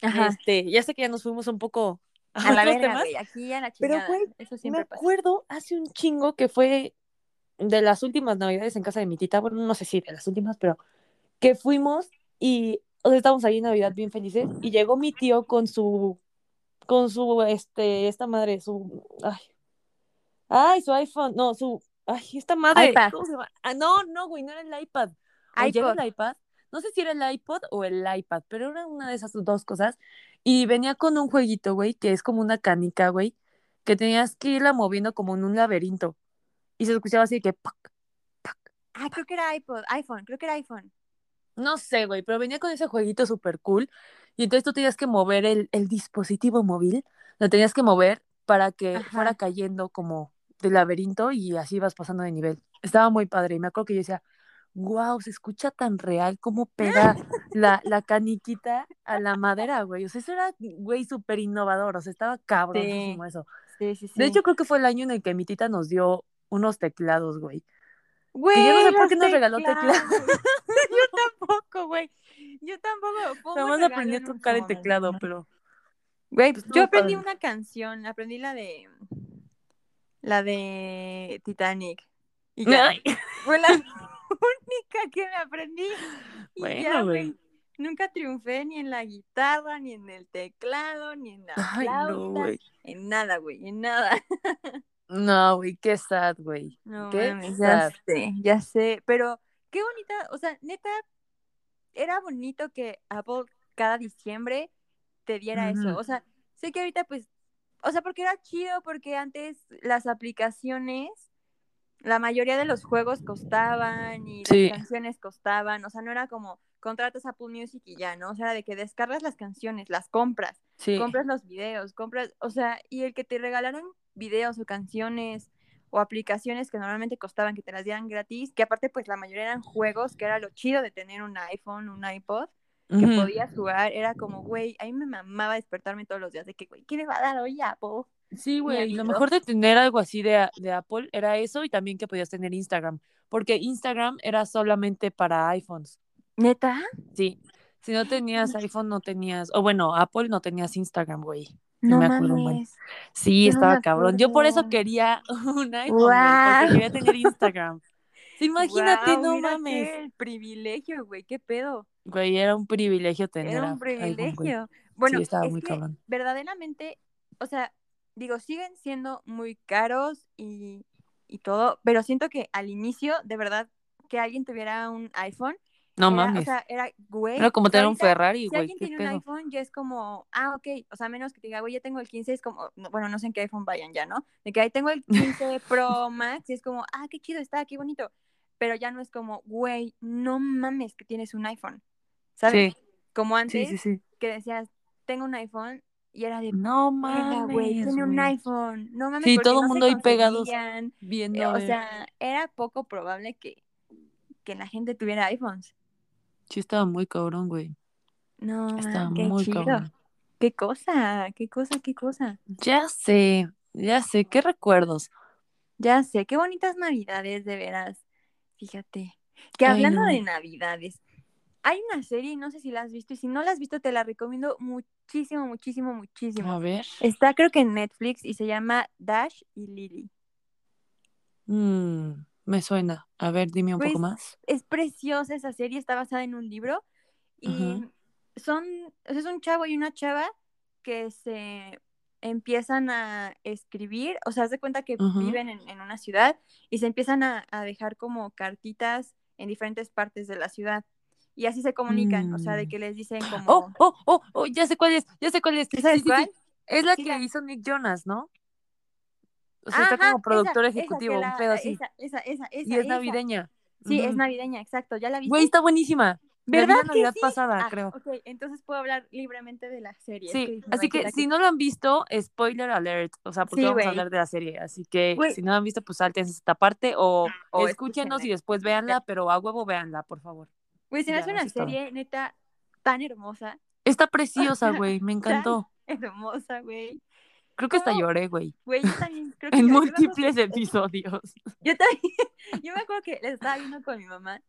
Este, ya sé que ya nos fuimos un poco <laughs> a, A la verga, güey, aquí a la Pero, chingada. güey, Eso Me siempre pasa. acuerdo hace un chingo que fue de las últimas navidades en casa de mi tita. Bueno, no sé si de las últimas, pero que fuimos y o sea, estábamos ahí en Navidad bien felices y llegó mi tío con su con su este esta madre, su ay. Ay, su iPhone, no, su ay, esta madre. iPad. ¿cómo se llama? Ah, no, no, güey, no era el iPad. O ya era el iPad. No sé si era el iPod o el iPad, pero era una de esas dos cosas. Y venía con un jueguito, güey, que es como una canica, güey, que tenías que irla moviendo como en un laberinto. Y se escuchaba así de que pac, pac. Ah, creo que era iPod, iPhone, creo que era iPhone. No sé, güey, pero venía con ese jueguito súper cool. Y entonces tú tenías que mover el, el dispositivo móvil, lo tenías que mover para que Ajá. fuera cayendo como del laberinto y así ibas pasando de nivel. Estaba muy padre. Y me acuerdo que yo decía, wow, se escucha tan real como pega la, la caniquita a la madera, güey. O sea, eso era, güey, súper innovador. O sea, estaba cabrosísimo eso. Sí, sí, sí. De hecho, creo que fue el año en el que mi tita nos dio unos teclados, güey. Güey, yo no sé por qué nos regaló teclados. <laughs> Yo tampoco, güey. Yo tampoco. Jamás regalo aprendí a tocar el teclado, pero. Güey, pues, yo aprendí padre. una canción, aprendí la de la de Titanic. Y ya, Ay, <laughs> fue la <laughs> única que me aprendí. Y Bueno, ya, güey. Nunca triunfé ni en la guitarra, ni en el teclado, ni en la Ay, no, güey. en nada, güey, en nada. <laughs> No, güey, qué sad, güey. No Qué ya sad. sé, ya sé, pero qué bonita, o sea, neta, era bonito que Apple cada diciembre te diera eso, o sea, sé que ahorita pues, o sea, porque era chido, porque antes las aplicaciones, la mayoría de los juegos costaban y Sí. las canciones costaban, o sea, no era como contratas Apple Music y ya, ¿no? O sea, era de que descargas las canciones, las compras Sí. compras los videos, compras, o sea, y el que te regalaran videos o canciones o aplicaciones que normalmente costaban que te las dieran gratis, que aparte pues la mayoría eran juegos, que era lo chido de tener un iPhone, un iPod, que podías jugar, era como, güey, a mí me mamaba despertarme todos los días de que, güey, ¿qué me va a dar hoy Apple? Sí, güey, lo mejor de tener algo así de, de Apple era eso y también que podías tener Instagram, porque Instagram era solamente para iPhones. ¿Neta? Sí, si no tenías iPhone no tenías, o bueno, Apple no tenías Instagram, güey. No me acuerdo mames. Sí, Yo estaba cabrón. Yo por eso quería <laughs> un iPhone, Guau. porque quería tener <laughs> Instagram. Imagínate, no mira mames. qué privilegio, güey, qué pedo. Güey, era un privilegio tener Era un privilegio. Bueno, sí, estaba es muy que cabrón. verdaderamente, o sea, digo, siguen siendo muy caros y, y todo, pero siento que al inicio, de verdad, que alguien tuviera un iPhone, No era, mames. o sea, era, güey, era como tener un Ferrari, Si güey. alguien ¿Qué tiene pedo? un iPhone, ya es como, ah, ok, o sea, menos que te diga, güey, ya tengo el 15, es como, no, bueno, no sé en qué iPhone vayan ya, ¿no? De que ahí tengo el 15 Pro Max y es como, ah, qué chido está, qué bonito. Pero ya no es como, güey, no mames que tienes un iPhone, ¿sabes? Sí, Como antes, sí, sí. que decías, tengo un iPhone y era de, No verga, güey, mames, tiene un iPhone, no mames, Sí, todo no mundo ahí pegados Viendo eh, o sea, era poco probable que, que la gente tuviera iPhones. Sí, estaba muy cabrón, güey. No, Estaba qué muy chido. cabrón. Qué cosa, qué cosa, qué cosa. Ya sé, ya sé, qué recuerdos. Ya sé, qué bonitas navidades, de veras. Fíjate. Que Ay, hablando no. de navidades, hay una serie, no sé si la has visto, y si no la has visto, te la recomiendo muchísimo, muchísimo, muchísimo. A ver. Está creo que en Netflix y se llama Dash y Lily. Mm, me suena. A ver, dime un Pues, poco más. Es preciosa esa serie, está basada en un libro y Ujú. son, o sea, es un chavo y una chava que se empiezan a escribir, o sea, haz de cuenta que viven en, en una ciudad y se empiezan a, a dejar como cartitas en diferentes partes de la ciudad y así se comunican, o sea, de Mm. que les dicen como... Oh, oh, oh, oh, ya sé cuál es, ya sé cuál es. ¿Sí sabes Sí, sí, sí. cuál? Es la que hizo Nick Jonas, ¿no? O sea, está como productor esa, esa, ejecutivo, que un pedo así. Esa, esa, esa, y esa, es esa. navideña. Sí, es navideña, exacto. ¿Ya la viste? Güey, está buenísima. ¿Verdad la que Navidad sí? pasada, Ah, creo. ok, entonces puedo hablar libremente de la serie. Sí, que así "Ay, que ¿será si no lo han visto, spoiler alert, o sea, porque Sí, vamos a güey. hablar de la serie, así que Güey. si no lo han visto, pues saltense esta parte o, O escúchenos y después véanla, pero a huevo véanla, por favor. Güey, se me hace una es todo. serie neta tan hermosa. Está preciosa, <laughs> güey, me encantó. Hermosa, güey. Creo que hasta lloré, güey, Güey, yo también creo <laughs> que en múltiples episodios. <laughs> Yo también. Yo me acuerdo que la estaba viendo con mi mamá.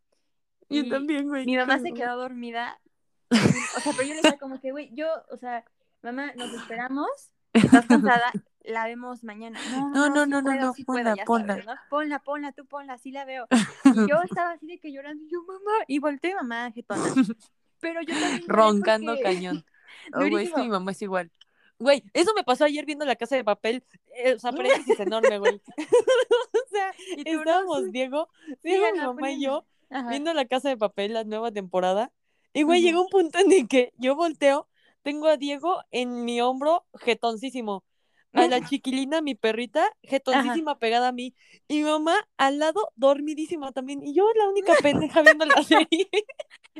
Yo y también, güey. Mi mamá se quedó dormida. <laughs> o sea, pero yo le decía como que, güey, yo, o sea, mamá, nos esperamos. Estás cansada, la vemos mañana. No, No, no, no, no, ponla, ponla. Ponla, ponla, tú ponla, sí la veo. Y yo <laughs> estaba así de que llorando, yo, mamá, y volteé mamá, jetona. <laughs> Pero yo también Roncando cañón. Oh, güey, es que mi mamá es igual. Güey, eso me pasó ayer viendo la casa de papel. eh, o sea, paréntesis enorme, güey. o sea, estábamos Diego, Diego, mi mamá y yo. Ajá. viendo la casa de papel, la nueva temporada. Y güey, llegó un punto en el que yo volteo, tengo a Diego en mi hombro, jetoncísimo. A la <laughs> chiquilina, mi perrita, jetoncísima pegada a mí. Y mi mamá al lado, dormidísima también. Y yo la única pendeja viendo la <laughs> serie.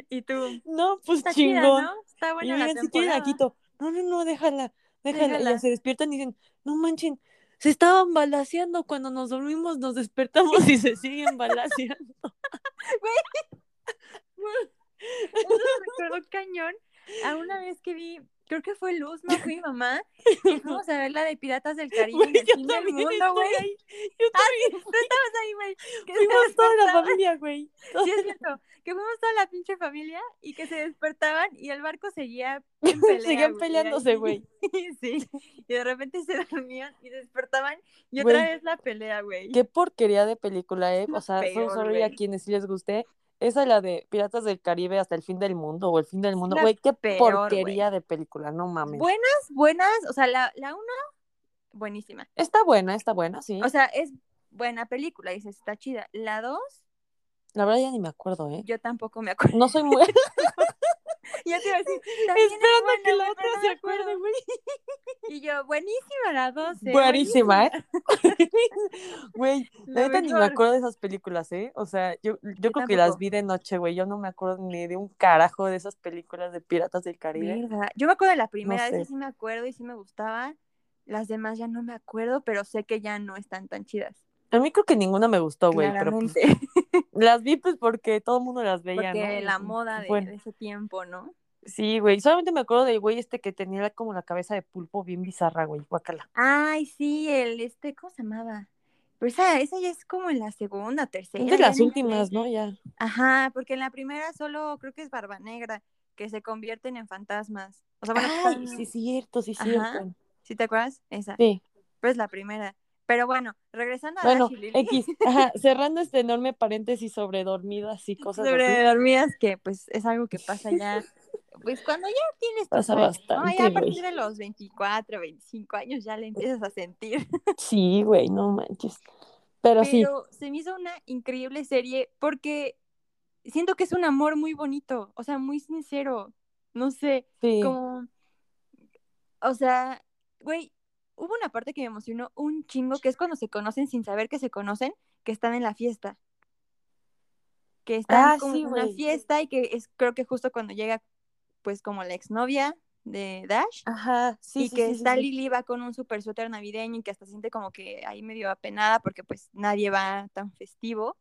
Y tú, no, pues está chida, chingón. ¿no? Está Y la oigan, si la temporada. quito. No, no, no, déjala, déjala. Se despiertan y dicen, no manchen, se estaban balaseando cuando nos dormimos, nos despertamos y se siguen balaseando. <laughs> Eso me recordó cañón a una vez que vi, creo que fue Luz, no fui mamá, <laughs> y fuimos a ver la de Piratas del Caribe en el fin del mundo, güey. Yo Ah, sí, tú estabas ahí, güey. Fuimos toda la familia, güey. Sí, es cierto. Que fuimos toda la pinche familia y que se despertaban y el barco seguía <laughs> en pelea, Seguían peleándose, güey. <laughs> Sí. Y de repente se dormían y despertaban y otra vez la pelea, güey. Qué porquería de película, ¿eh? O sea, so peor, sorry a quienes sí les guste. Esa es la de Piratas del Caribe hasta el fin del mundo o el fin del mundo. Güey, qué peor, porquería de película, no mames. Buenas, buenas. O sea, la, la una, buenísima. Está buena, está buena, sí. O sea, es buena película, dices, está chida. La dos, la verdad ya ni me acuerdo, ¿eh? yo tampoco me acuerdo. No soy <laughs> muy... Ya te iba a decir, <laughs> Esperando buena, que la otra no se acuerde, güey. Y yo, buenísima la dos. eh, Buenísima, ¿eh? <laughs> Güey, La neta ni me acuerdo de esas películas, ¿eh? O sea, yo, yo creo que las tampoco. vi de noche, güey. Yo no me acuerdo ni de un carajo de esas películas de Piratas del Caribe. Verga. Yo me acuerdo de la primera, sé. esa sí me acuerdo y sí me gustaba. Las demás ya no me acuerdo, pero sé que ya no están tan chidas. A mí creo que ninguna me gustó, güey, pero pues, <laughs> las vi pues porque todo el mundo las veía, Porque ¿no? la moda de, bueno, de ese tiempo, ¿no? Sí, güey. Solamente me acuerdo del güey este que tenía como la cabeza de pulpo bien bizarra, güey. Guacala. Ay, sí, el este, ¿cómo se llamaba? Pero esa, esa ya es como en la segunda, tercera. Es de las últimas. ¿no? Ya. Ajá, porque en la primera solo creo que es Barba Negra, que se convierten en fantasmas. O sea, bueno, Ay, sí, cierto, sí, Ajá. cierto. ¿sí te acuerdas? Esa. Sí. Pero es la primera. Pero bueno, regresando a Bueno, X. Ajá, cerrando este enorme paréntesis sobre dormidas y cosas sobre así. dormidas, que pues es algo que pasa ya, pues cuando ya tienes tu Pasa sueño, ¿no? bastante, Ya a partir de los 24, 25 años ya le empiezas a sentir. <laughs> Sí, güey, no manches. Pero, sí, Pero se me hizo una increíble serie porque siento que es un amor muy bonito, o sea, muy sincero. No sé, sí. como, o sea, güey, hubo una parte que me emocionó un chingo, que es cuando se conocen sin saber que se conocen, que están en la fiesta. Que están Ah, como sí, en una fiesta y que es creo que justo cuando llega, pues como la exnovia de Dash. Ajá, sí, y sí, que sí, está sí. Lily va con un super suéter navideño y que hasta siente como que ahí medio apenada porque pues nadie va tan festivo.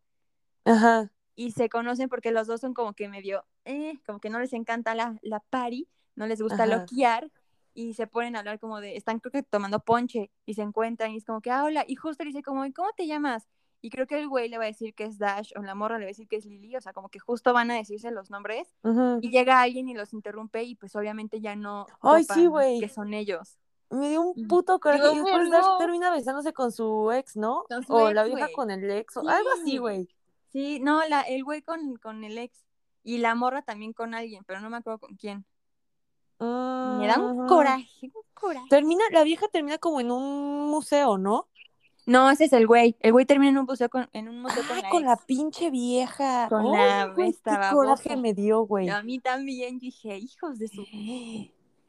Ajá, Y se conocen porque los dos son como que medio, eh, como que no les encanta la, la party, no les gusta Ajá. loquear y se ponen a hablar como de, están creo que tomando ponche y se encuentran y es como que, ah, hola, y justo le dice como, ¿y cómo te llamas? Y creo que el güey le va a decir que es Dash o la morra le va a decir que es Lily, o sea, como que justo van a decirse los nombres y llega alguien y los interrumpe y pues obviamente ya no Ay, sí, güey. que son ellos. Me dio un puto coraje. Y después. Dash termina besándose con su ex, ¿no? Su o ex, la vieja con el ex, o algo así, Sí. güey. Sí, no, la, el güey con, con el ex y la morra también con alguien, pero no me acuerdo con quién. Me da un coraje, un coraje. Termina, la vieja termina como en un museo, ¿no? No, ese es el güey. El güey termina en un museo con, en un museo Ah, con la con la ex. pinche vieja. Con la güey, qué coraje me dio, güey. A mí también dije, hijos de su...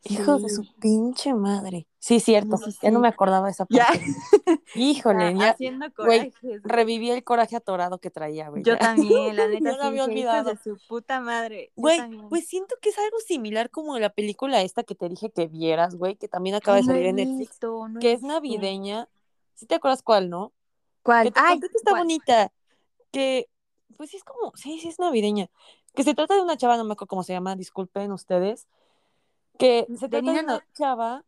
Hijos de su Sí. pinche madre. Sí, cierto. Sí, sí, Ya no sí. me acordaba de esa Ya. parte. <laughs> Híjole, Ya, haciendo corajes. güey. reviví el coraje atorado que traía, güey. Yo también, la <laughs> neta, Yo lo sí, había dije, hijos olvidado. de su puta madre. Güey, pues siento que es algo similar como la película esta que te dije que vieras, güey, que también acaba de no salir en Netflix, visto, no que es visto. Navideña. ¿Sí te acuerdas cuál, no? ¿Cuál? Que te Ay, que está ¿cuál? bonita. Que, pues sí es como, sí, sí es navideña. Que se trata de una chava, no me acuerdo cómo se llama, disculpen ustedes. Que se trata de una no. chava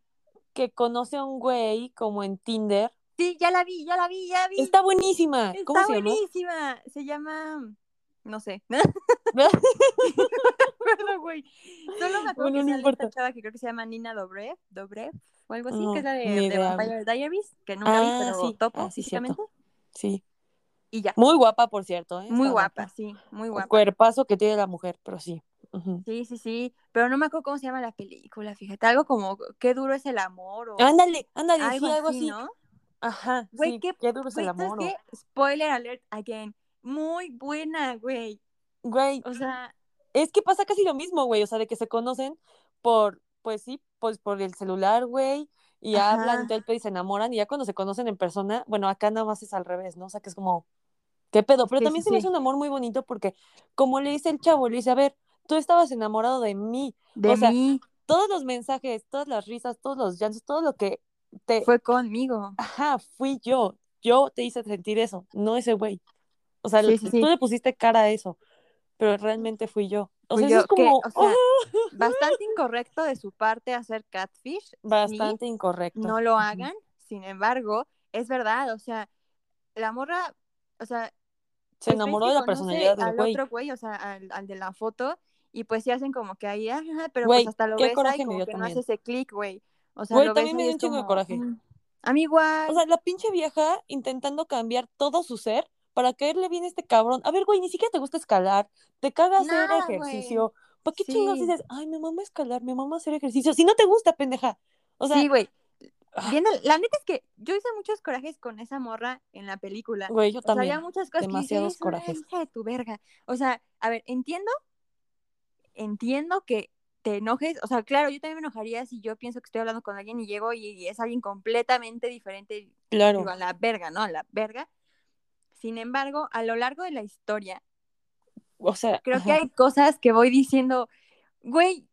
que conoce a un güey como en Tinder. Sí, ya la vi, ya la vi, ya vi. Está buenísima. ¿Cómo Está se llama? buenísima. Se llama. No sé. <laughs> <laughs> Perdón, güey. Solo me acuerdo Bueno, que no sale importa. esta chava que creo que se llama Nina Dobrev, Dobrev o algo así, No, que es la ni de. Vampire Diaries, que nunca vi, Ah, pero sí. topo Ah, sí, físicamente. Sí. Y ya. Muy guapa, por cierto. ¿eh? Muy guapa, sí, muy El guapa. cuerpazo que tiene la mujer, pero sí. Sí, sí, sí. Pero no me acuerdo cómo se llama la película, fíjate. Algo como qué duro es el amor o Ándale, ándale, algo sí, algo así, así. ¿no? Ajá, Güey, sí, qué, qué duro es el ¿sabes amor. o- qué? Spoiler alert again. Muy buena, güey. Güey, O sea, es que pasa casi lo mismo, güey, o sea, de que se conocen por, pues sí, pues por el celular, güey, y Ajá. hablan y todo el pedo y se enamoran, y ya cuando se conocen en persona, bueno, acá nada más es al revés, ¿no? O sea, que es como, ¿qué pedo? Pero Sí, también sí, se me sí. hace un amor muy bonito porque, como le dice el chavo, le dice, a ver, tú estabas enamorado de mí, de o sea, mí todos los mensajes, todas las risas, todos los llantos, todo lo que te, fue conmigo. ajá, fui yo, yo te hice sentir eso, no ese güey. O sea, tú le pusiste cara a eso, pero realmente fui yo. O sea, eso es como... bastante <laughs> incorrecto de su parte hacer catfish. Bastante incorrecto. No lo hagan, sin embargo, es verdad, o sea, la morra, o sea... Se enamoró de la personalidad del güey. otro güey, o sea, al, de la foto, y pues sí hacen como que ahí, pero pues hasta lo ves ahí como que no hace ese clic, güey. O sea, güey, también me dio un chingo de coraje. Mm, a mí igual. O sea, la pinche vieja intentando cambiar todo su ser para caerle bien a este cabrón. A ver, güey, ni siquiera te gusta escalar, te caga hacer ejercicio. ¿Para qué chingados dices, ay, me mama escalar, me mama hacer ejercicio? Si no te gusta, pendeja. O sea, sí, güey. Ah. la neta es que yo hice muchos corajes con esa morra en la película. Güey, yo también. había muchas cosas Demasiados que corajes. Hija de tu verga. O sea, a ver, entiendo, entiendo que te enojes, o sea, claro, yo también me enojaría si yo pienso que estoy hablando con alguien y llego y, es alguien completamente diferente, claro. a la verga, ¿no? A la verga. Sin embargo, a lo largo de la historia, o sea, creo que hay cosas que voy diciendo, güey.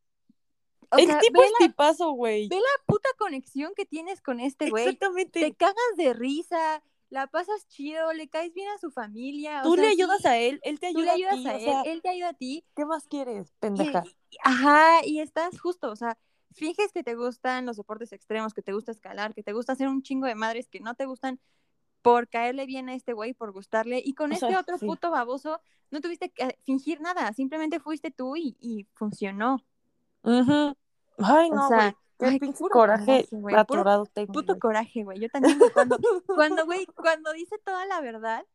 O el tipo es tipazo, güey. Ve la puta conexión que tienes con este güey. Exactamente. Te cagas de risa, la pasas chido, le caes bien a su familia. Tú le ayudas a él, él te ayuda tú le ayudas a, él, él te ayuda a ti. ¿Qué más quieres, pendeja? ajá, y estás justo, o sea, finges que te gustan los deportes extremos, que te gusta escalar, que te gusta hacer un chingo de madres que no te gustan por caerle bien a este güey, por gustarle, y con este otro puto baboso no tuviste que fingir nada, simplemente fuiste tú y, funcionó. Ay, no, güey. Qué pinche coraje, güey. Puto coraje, güey. Yo también, cuando, <laughs> cuando, güey, cuando dice toda la verdad,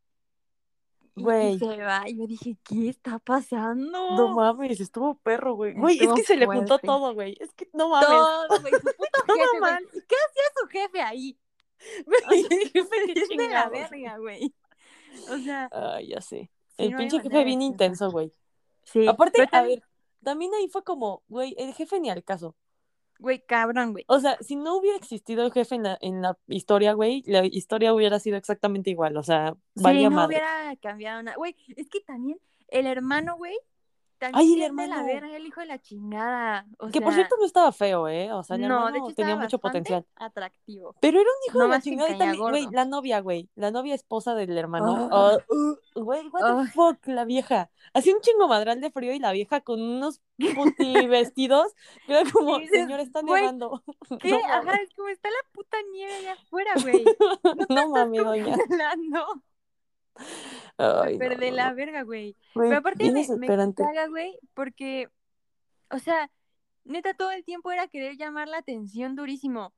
Güey. se va, y me dije, ¿qué está pasando? No mames, estuvo perro, güey. Güey, es que se le juntó todo, güey. Es que no mames. Todo, güey. Su puto <laughs> jefe, güey. ¿Qué hacía su jefe ahí? <laughs> Güey, de la verga, güey. O sea. Ay, ya sé. el pinche jefe bien intenso, güey. Sí. Aparte, a ver, también ahí fue como, güey, el jefe ni al caso. Güey, cabrón, güey. O sea, si no hubiera existido el jefe en la, en la historia, güey, la historia hubiera sido exactamente igual. O sea, valía sí, no hubiera cambiado nada. Güey, es que también el hermano, güey, Ay, el hermano. la verga, el hijo de la chingada. que por cierto no estaba feo, ¿eh? O sea, el no, de hecho tenía mucho potencial. Atractivo. Pero era un hijo de la chingada y también, güey, la novia, güey, la novia esposa del hermano. Oh. Uh, güey, what the oh. fuck, la vieja. Hacía un chingo madral de frío y la vieja con unos puti vestidos, era <laughs> como, señor, está nevando. <laughs> ¿Qué? Ajá, es como está la puta nieve allá afuera, güey. <laughs> No, mames, doña. <laughs> No. Pero de la verga, güey. Pero aparte me, me caga, güey, porque, o sea, neta todo el tiempo era querer llamar la atención durísimo.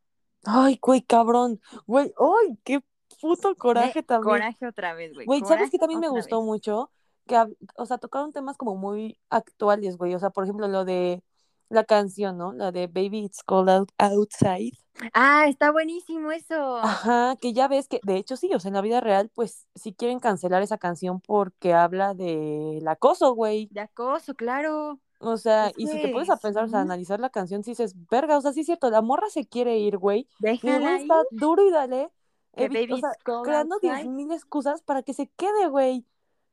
Ay, güey, cabrón. Güey, ay, qué puto coraje también. Coraje otra vez, güey. Güey, ¿sabes qué también me gustó mucho? Que, o sea, tocaron temas como muy actuales, güey. O sea, por ejemplo, lo de la canción, ¿no? La de Baby It's Cold Outside. Ah, está buenísimo eso. Ajá, que ya ves que, de hecho sí, o sea, en la vida real, pues sí quieren cancelar esa canción porque habla del acoso, güey. De acoso, claro. O sea, y si te pones a pensar, o sea, analizar la canción, si dices, verga, o sea, sí es cierto, la morra se quiere ir, güey. Déjala y está duro y dale. o sea, creando diez mil excusas para que se quede, güey.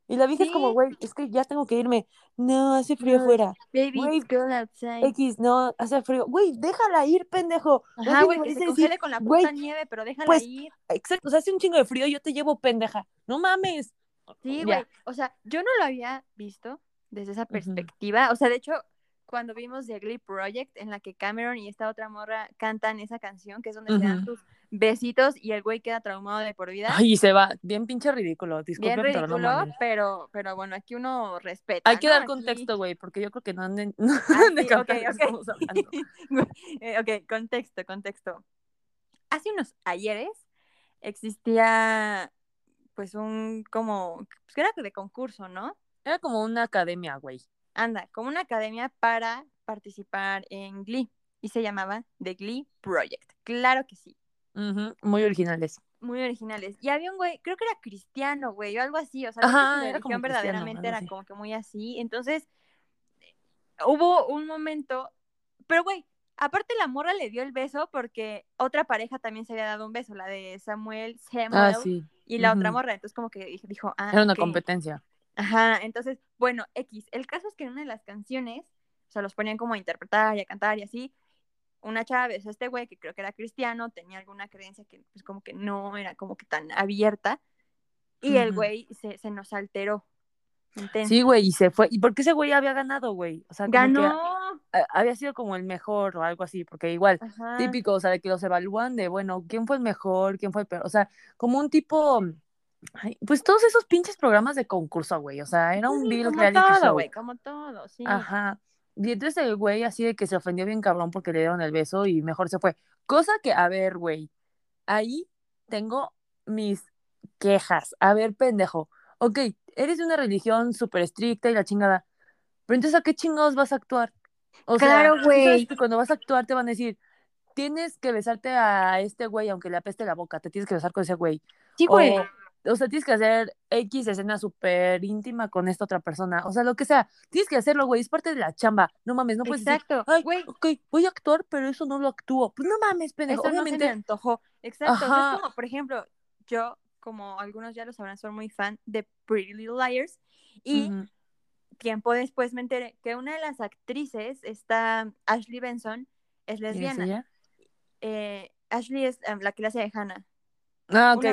Y la vieja es como, güey, es que ya tengo que irme. No, hace frío afuera. Baby, güey, outside. X, no, hace frío. Güey, déjala ir, pendejo. Ajá, güey, que se congele con la puta nieve, pero déjala pues, ir. Exacto, o sea, hace un chingo de frío, yo te llevo pendeja. No mames. Sí, güey. O sea, yo no lo había visto desde esa perspectiva. O sea, de hecho, cuando vimos The Glee Project, en la que Cameron y esta otra morra cantan esa canción, que es donde se dan tus besitos y el güey queda traumado de por vida. Ay, y se va, bien pinche ridículo, disculpen, bien ridículo, pero no pero, pero bueno, aquí uno respeta. Hay que dar contexto, güey, porque yo creo que no anden, <laughs> no ah, de okay, okay. <laughs> eh, ok, contexto, contexto. Hace unos ayeres existía pues un como, pues era de concurso, ¿no? Era como una academia, güey. Anda, como una academia para participar en Glee y se llamaba The Glee Project. Claro que sí. Muy originales. Muy originales. Y había un güey, creo que era cristiano, güey, o algo así. O sea, la religión verdaderamente era como que muy así. Entonces, hubo un momento, pero güey, aparte la morra le dio el beso porque otra pareja también se había dado un beso, la de Samuel, Samuel ah, sí. y la otra morra. Entonces, como que dijo, ah. Era una competencia. Ajá, entonces, bueno, X. El caso es que en una de las canciones, o sea, los ponían como a interpretar y a cantar y así una a este güey que creo que era cristiano, tenía alguna creencia que pues como que no era como que tan abierta. Y el güey se, se nos alteró. Sí, güey, y se fue. ¿Y por qué ese güey había ganado, güey? O sea, ganó. había sido como el mejor o algo así, porque igual, típico, o sea, de que los evalúan de, bueno, ¿quién fue el mejor? ¿Quién fue el peor? O sea, como un tipo. pues todos esos pinches programas de concurso, güey. O sea, era un sí, como todo, güey, como todo, sí. Ajá. Y entonces el güey así de que se ofendió bien cabrón porque le dieron el beso y mejor se fue. Cosa que, a ver, güey, ahí tengo mis quejas. A ver, pendejo. Ok, eres de una religión súper estricta y la chingada. Pero entonces, ¿a qué chingados vas a actuar? O claro, güey. cuando vas a actuar te van a decir, tienes que besarte a este güey aunque le apeste la boca, te tienes que besar con ese güey. Sí, güey. O, sea, tienes que hacer X escena súper íntima con esta otra persona. O sea, lo que sea. Tienes que hacerlo, güey. Es parte de la chamba. No mames, no puedes Exacto. decir, güey. Ok, voy a actuar, pero eso no lo actúo. Pues no mames, pendejo. Eso Obviamente... no se me antojó. Exacto. es como, por ejemplo, yo como algunos ya lo sabrán, son muy fan de Pretty Little Liars. Y tiempo después me enteré que una de las actrices, está Ashley Benson, es lesbiana. Eh, Ashley es em, la clase de Hannah. Ah, ok.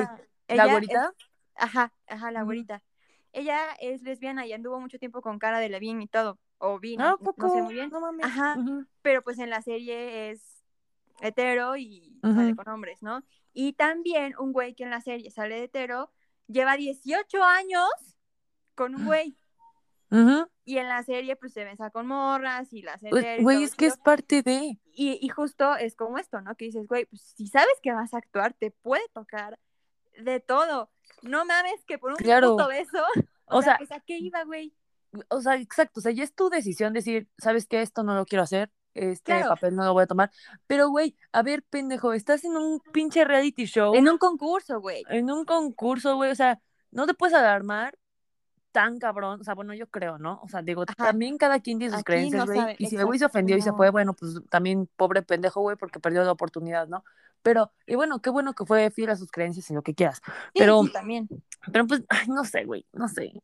¿La güerita? ajá, ajá, la güerita. Ella es lesbiana y anduvo mucho tiempo con cara de Levine y todo. O vino, ah, no, sé muy bien. No mames. Ajá, pero pues en la serie es hetero y sale con hombres, ¿no? Y también un güey que en la serie sale de hetero lleva 18 años con un güey. Y en la serie pues se besa con morras y la pues. Güey, es que es parte de... Y, justo es como esto, ¿no? Que dices, güey, pues si sabes que vas a actuar, te puede tocar de todo. No mames que por un puto beso... <laughs> O, sea, sea, ¿a qué iba, güey? O sea, exacto, o sea, ya es tu decisión decir, ¿sabes qué? Esto no lo quiero hacer, este papel no lo voy a tomar. Pero, güey, a ver, pendejo, estás en un pinche reality show. En un concurso, güey. En un concurso, güey, o sea, no te puedes alarmar tan cabrón, o sea, bueno, yo creo, ¿no? O sea, digo, también cada quien tiene sus creencias, güey. y si el güey se ofendió y se fue, bueno, pues también pobre pendejo, güey, porque perdió la oportunidad, ¿no? Pero, y bueno, qué bueno que fue fiel a sus creencias y lo que quieras. Pero, también. Pero pues, ay, no sé, güey, no sé.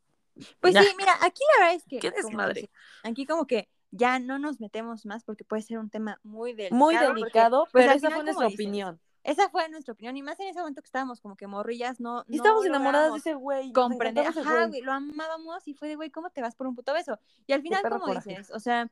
Pues sí, mira, aquí la verdad es que. ¿Qué desmadre? Aquí como que ya no nos metemos más porque puede ser un tema muy delicado. Muy delicado, pues pero esa fue nuestra opinión. Esa fue nuestra opinión, y más en ese momento que estábamos como que morrillas, no. Y estábamos enamoradas de ese güey. Comprender, ajá, güey, lo amábamos y fue de, güey, ¿cómo te vas por un puto beso? Y al final, como dices, o sea,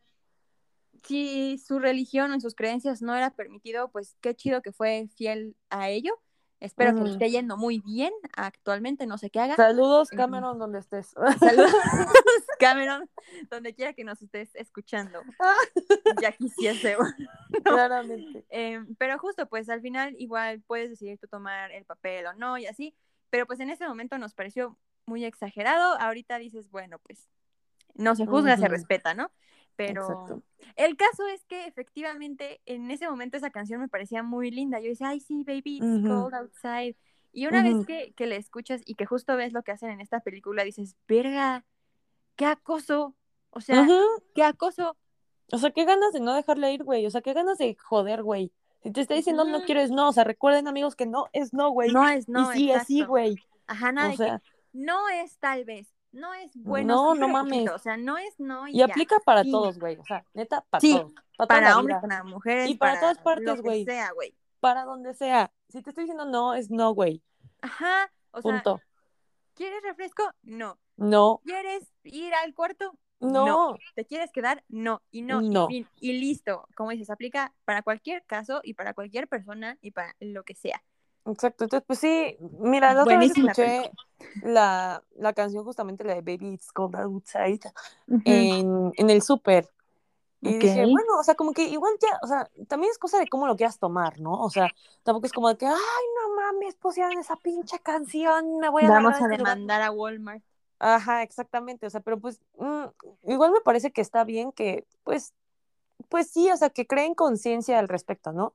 si su religión o sus creencias no era permitido, pues qué chido que fue fiel a ello. Espero que le esté yendo muy bien actualmente, no sé qué haga. Saludos, Cameron, donde estés. Saludos, <laughs> Cameron, donde quiera que nos estés escuchando. <laughs> ya quisiese. <laughs> Claramente. Em, pero justo, pues al final igual puedes decidir tú tomar el papel o no y así. Pero pues en ese momento nos pareció muy exagerado. Ahorita dices, bueno, pues no se juzga, se respeta, ¿no? Pero el caso es que efectivamente en ese momento esa canción me parecía muy linda. Yo decía, ay, sí, baby, it's cold outside. Y una vez que, que le escuchas y que justo ves lo que hacen en esta película, dices, verga, qué acoso. O sea, qué acoso. O sea, qué ganas de no dejarle ir, güey. O sea, qué ganas de joder, güey. Si te está diciendo no quiero es no. O sea, recuerden, amigos, que no es no, güey. No es no. Y sí es sí, güey. Ajá, nada. O sea, no es tal vez no es bueno. No, no mames. o sea, no es no. Y, aplica para todos, güey. O sea, neta, para todos. Para, hombres, para mujeres. Y para, todas partes, güey. sea, güey. Para donde sea. Si te estoy diciendo no, es no, güey. Ajá. O Punto. sea, ¿quieres refresco? No. No. ¿Quieres ir al cuarto? No. ¿Te quieres quedar? No. Y no. no. Y, y listo. Como dices, aplica para cualquier caso y para cualquier persona y para lo que sea. Exacto, entonces pues sí, mira, la otra vez escuché la, la, canción justamente la de Baby It's Cold Outside en, en, el súper. Y dije, bueno, o sea, como que igual ya, o sea, también es cosa de cómo lo quieras tomar, ¿no? O sea, tampoco es como de que, ay, no mames, pusieron esa pinche canción, me voy a Vamos a este demandar a Walmart. Ajá, exactamente, o sea, pero pues mm, igual me parece que está bien que, pues, pues sí, o sea, que creen conciencia al respecto, ¿no?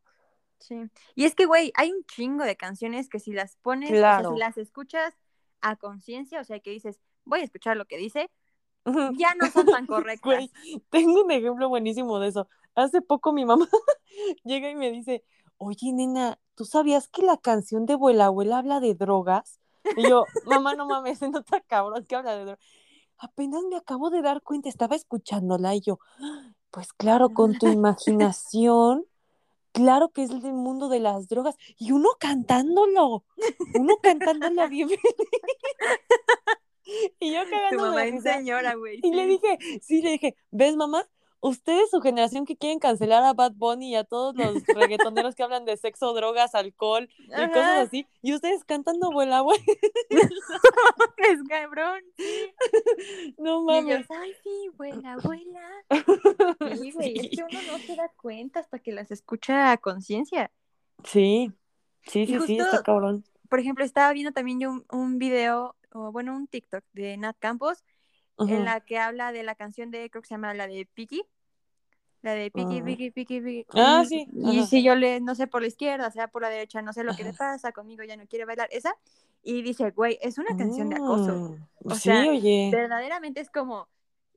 Sí. Y es que, güey, hay un chingo de canciones que si las pones, o sea, si las escuchas a conciencia, o sea, que dices, voy a escuchar lo que dice, ya no son tan <laughs> correctas. Güey, tengo un ejemplo buenísimo de eso. Hace poco mi mamá <laughs> llega y me dice, oye, nena, ¿tú sabías que la canción de Abuela Abuela habla de drogas? Y yo, mamá, no mames, se nota cabrón que habla de drogas. Apenas me acabo de dar cuenta, estaba escuchándola y yo, pues claro, con tu <laughs> imaginación claro que es el mundo de las drogas. Y uno cantándolo, uno cantándolo bien <laughs> Y yo cagando Tu mamá señora, güey. Y le dije, sí, le dije, ¿ves, mamá? Ustedes, su generación que quieren cancelar a Bad Bunny y a todos los reggaetoneros que hablan de sexo, drogas, alcohol y cosas así, y ustedes cantando vuela, güey. <laughs> es cabrón. <laughs> No mames. ay, sí, vuela, vuela. Sí, güey, es que <laughs> uno no se da cuenta hasta que las escucha a conciencia. Sí, sí, sí, sí, está cabrón. Por ejemplo, estaba viendo también yo un, un video, o bueno, un TikTok de Nat Campos, en la que habla de la canción de, creo que se llama la de Piki, la de Piki, ah. Piki, Piki, Piki. Ah, sí. Y si yo le, no sé, por la izquierda, sea por la derecha, no sé lo que le pasa, conmigo ya no quiere bailar, esa. Y dice, güey, es una canción de acoso. Mm, o sí, sea, oye. verdaderamente es como,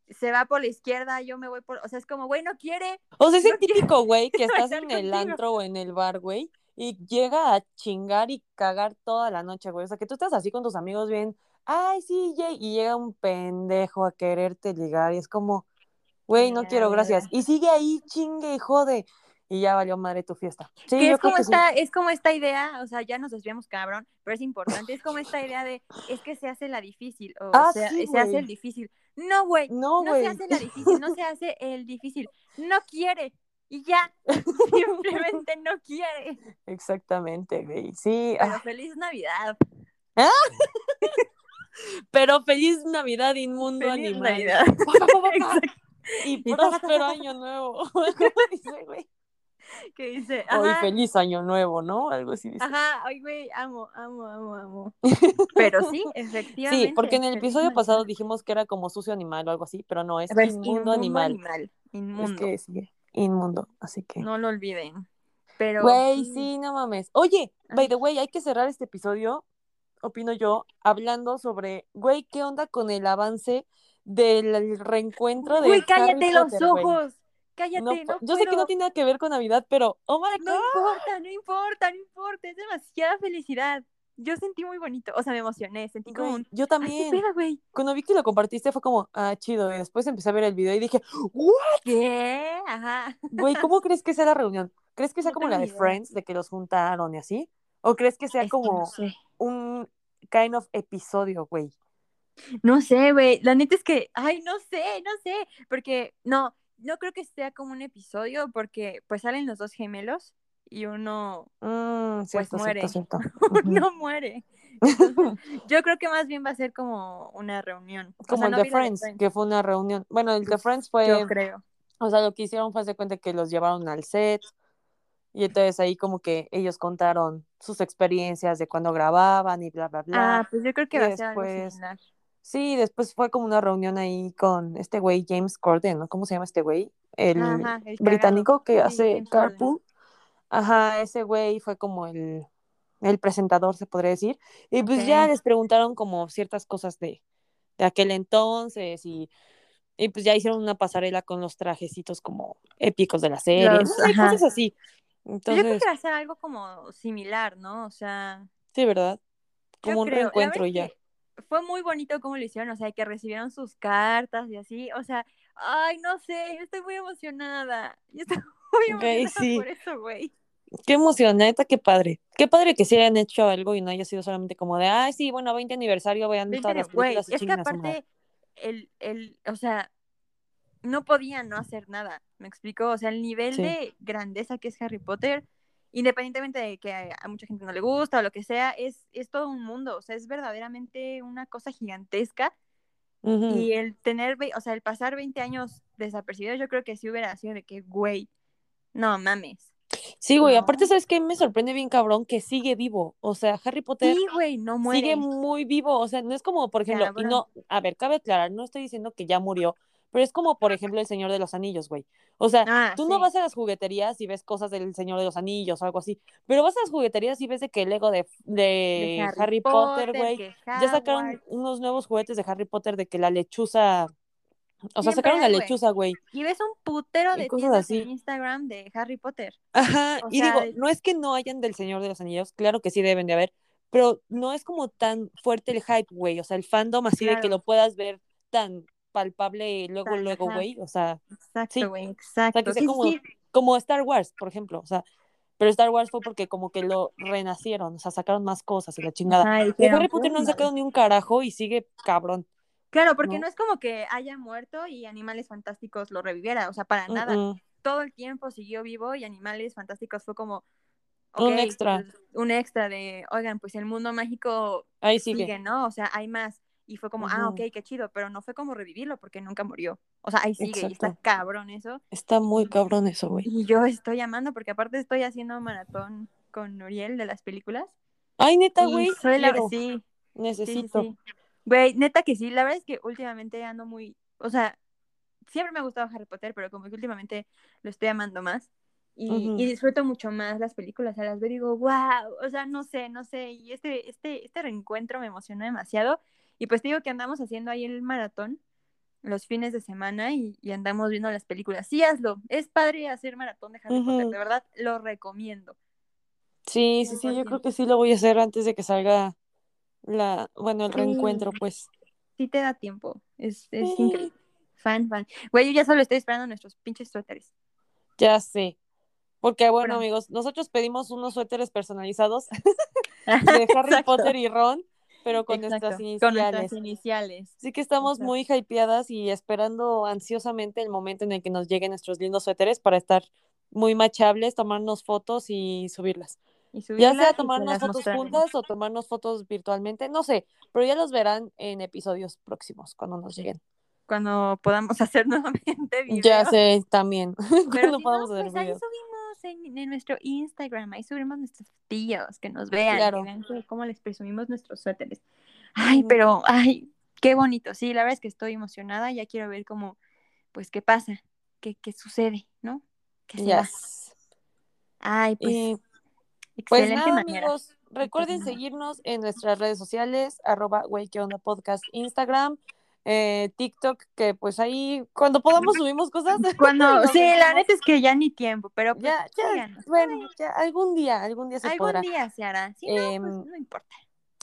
se va por la izquierda, yo me voy por, o sea, es como, güey, no quiere. O sea, es el <laughs> típico güey que estás en el antro o en el bar, güey, y llega a chingar y cagar toda la noche, güey. O sea, que tú estás así con tus amigos bien, ay, sí, Jay, y llega un pendejo a quererte ligar y es como, güey, no quiero, gracias. Y sigue ahí, chingue y jode. Y ya valió madre tu fiesta. Sí, es como esta, es como esta idea, o sea, ya nos desviamos cabrón, pero es importante, es como esta idea de es que se hace la difícil, o ah, sea, se hace el difícil. No, güey, no, no se hace la difícil, no se hace el difícil, no quiere, y ya, <laughs> simplemente no quiere. Exactamente, güey, sí. Pero ah. feliz Navidad. ¿Ah? <laughs> Pero feliz Navidad, inmundo feliz animal. Navidad. <laughs> Y próspero año nuevo. <laughs> ¿Cómo <laughs> <laughs> dice, güey? ¿Qué dice? Hoy feliz año nuevo, ¿no? Algo así dice. Ajá, ay, güey, amo, amo, amo, amo. Pero sí, efectivamente. Sí, porque en el episodio pasado dijimos que era como sucio animal o algo así, pero no, es, inmundo, animal. animal. Inmundo. Es que sí, inmundo, así que. No lo olviden. Pero. Güey, sí, no mames. Oye, by the way, hay que cerrar este episodio, opino yo, hablando sobre, güey, ¿qué onda con el avance del reencuentro de. Uy, cállate los ojos. Cállate, no, Yo sé que no tiene nada que ver con Navidad, pero. ¡Oh my No importa, no importa, no importa. Es demasiada felicidad. Yo sentí muy bonito, o sea, me emocioné, sentí como Yo también. Cuando vi que lo compartiste fue como, ah, chido, y después empecé a ver el video y dije, ¿what? ¿Qué? Ajá. Güey, ¿cómo crees que sea la reunión? ¿Crees que sea como la de Friends, de que los juntaron y así? ¿O crees que sea como un kind of episodio, güey? No sé, güey. La neta es que, ay, no sé, no sé. Porque, no, no creo que sea como un episodio, porque pues salen los dos gemelos y uno mm, pues muere. <laughs> uno muere. <laughs> yo creo que más bien va a ser como una reunión. Como el de, Friends, que fue una reunión. Bueno, el de Friends fue. Yo creo. O sea, lo que hicieron fue hacer cuenta que los llevaron al set. Y entonces ahí como que ellos contaron sus experiencias de cuando grababan y bla, bla, bla. Ah, pues yo creo que va a ser algo similar. Sí, después fue como una reunión ahí con este güey James Corden, ¿no? ¿Cómo se llama este güey? El, británico que hace Carpool. Ajá, ese güey fue como el, el, presentador, se podría decir. Y pues ya les preguntaron como ciertas cosas de, de aquel entonces y, y, pues ya hicieron una pasarela con los trajecitos como épicos de la serie. cosas así. Entonces, Yo creo que va a ser algo como similar, ¿no? O sea. Sí, ¿verdad? Como un reencuentro y ya fue muy bonito cómo lo hicieron, o sea, que recibieron sus cartas y así, o sea, ay, no sé, yo estoy muy emocionada. <laughs> Yo estoy muy emocionada por eso, güey. Qué emocionada, qué padre. Qué padre que se hayan hecho algo y no haya sido solamente como de, ay, sí, bueno, 20 aniversario, vean todas las películas. es que aparte, el, el, o sea, no podían no hacer nada, me explico, o sea, el nivel de grandeza que es Harry Potter independientemente de que a, mucha gente no le gusta o lo que sea, es, es todo un mundo, o sea, es verdaderamente una cosa gigantesca. Y el tener, o sea, el pasar 20 años desapercibido, yo creo que sí hubiera sido de que, güey, no mames. Sí, güey, aparte, ¿sabes qué? Me sorprende bien cabrón que sigue vivo. O sea, Harry Potter sí, güey, no muere. sigue muy vivo. O sea, no es como, por ejemplo, y no, a ver, cabe aclarar, no estoy diciendo que ya murió, pero es como, por ejemplo, el Señor de los Anillos, güey. O sea, ah, tú no vas a las jugueterías y ves cosas del Señor de los Anillos o algo así, pero vas a las jugueterías y ves de que el Lego de, de, Harry, Potter, güey, ya sacaron unos nuevos juguetes de Harry Potter de que la lechuza... O sea, sacaron la lechuza, güey. Y ves un putero de cosas así. en Instagram de Harry Potter. Ajá, y digo, no es que no hayan del Señor de los Anillos, claro que sí deben de haber, pero no es como tan fuerte el hype, güey, o sea, el fandom así de que lo puedas ver tan palpable luego, luego, güey, o sea. Exacto, güey, exacto. como, como Star Wars, por ejemplo, o sea, pero Star Wars fue porque como que lo renacieron, o sea, sacaron más cosas y la chingada. De Harry Potter no han "Pum, sacado ni un carajo y sigue cabrón. Claro, porque ¿no? no. es como que haya muerto y Animales Fantásticos lo reviviera, o sea, para nada. Todo el tiempo siguió vivo y Animales Fantásticos fue como Un extra. un extra de, oigan, pues el mundo mágico Ahí sigue. sigue, ¿no? O sea, hay más. Y fue como, ah, ok, qué chido, pero no fue como revivirlo porque nunca murió. O sea, ahí sigue y está Exacto. cabrón eso. Está muy cabrón eso, güey. Y yo estoy amando porque aparte estoy haciendo maratón con Nuriel de las películas. Ay, neta, güey. la sí, sí, sí, Necesito. sí. Güey, neta que sí, la verdad es que últimamente ando muy, o sea, siempre me ha gustado Harry Potter, pero como que últimamente lo estoy amando más. Y, Ujú. y disfruto mucho más las películas, a las veo y digo, wow, o sea, no sé, no sé, y este, este, este reencuentro me emocionó demasiado. Y pues te digo que andamos haciendo ahí el maratón los fines de semana y, y andamos viendo las películas. Sí, hazlo, es padre hacer maratón de Harry Potter, de verdad, lo recomiendo. Sí, sí, sí, yo creo que sí lo voy a hacer antes de que salga la, bueno, el Sí. reencuentro, pues. Sí te da tiempo, es, es Sí. increíble. Fan, fan. Güey, yo ya solo estoy esperando nuestros pinches suéteres. Ya sé. Porque, bueno, Pronto. amigos, nosotros pedimos unos suéteres personalizados <laughs> de Harry Potter y Ron, pero con exacto, nuestras Con iniciales. nuestras iniciales. Así que estamos Exacto. muy hypeadas y esperando ansiosamente el momento en el que nos lleguen nuestros lindos suéteres para estar muy machables, tomarnos fotos y subirlas. Y Ya subirlas sea se tomarnos fotos juntas o tomarnos fotos virtualmente, no sé, pero ya los verán en episodios próximos cuando nos lleguen. Cuando podamos <laughs> hacer nuevamente videos. Ya sé también <laughs> Pero cuando si podamos no, hacer pues videos. En, en nuestro Instagram, ahí subimos nuestros tíos, que nos vean, Claro. que vean cómo les presumimos nuestros suéteres. Ay, pero, ay, qué bonito. Sí, la verdad es que estoy emocionada, ya quiero ver cómo, pues, qué pasa, qué, qué sucede, ¿no? ¿Qué? Yes. Ay, pues, Y pues excelente nada, manera. amigos, recuerden nada. seguirnos en nuestras redes sociales, arroba güey, qué onda podcast, Instagram, eh, TikTok, que pues ahí cuando podamos subimos cosas. <laughs> Cuando, sí, la neta es que ya ni tiempo, pero pues, Ya, ya, síganos. bueno, ya algún día, algún día se Algún podrá. día se hará. Si no, pues Em, no importa.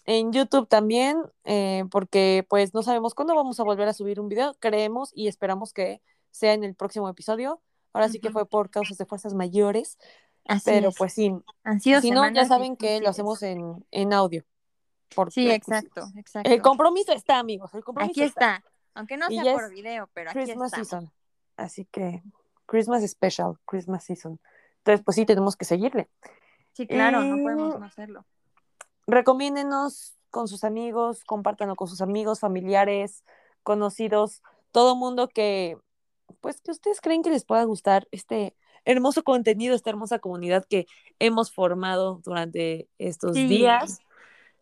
En YouTube también, eh, porque pues no sabemos cuándo vamos a volver a subir un video, creemos y esperamos que sea en el próximo episodio. Ahora sí que fue por causas de fuerzas mayores, Así pero es. pues sí, Han sido si no, ya saben que lo hacemos en, en audio. Sí, exacto, exacto. el compromiso está, amigos, el compromiso Aquí está. Aunque no sea por video, pero aquí Christmas estamos. season. Así que Christmas special, Christmas season. Entonces, pues sí, tenemos que seguirle. Sí, claro, no podemos Eh, no hacerlo. recomiéndenos con sus amigos, compártanlo con sus amigos, familiares, conocidos, todo mundo que, pues, que ustedes creen que les pueda gustar este hermoso contenido, esta hermosa comunidad que hemos formado durante estos Sí. días,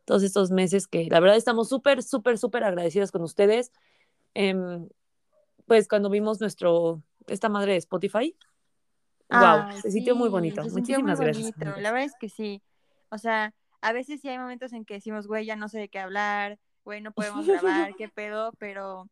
todos estos meses que la verdad estamos súper, súper, súper agradecidos con ustedes. Em, pues cuando vimos nuestro, esta madre de Spotify, wow, Ay, se sintió muy sí, bonito. se sintió muy Muchísimas gracias. bonito. La verdad es que sí. O sea, a veces sí hay momentos en que decimos, güey, ya no sé de qué hablar, güey, no podemos grabar, <laughs> qué pedo, pero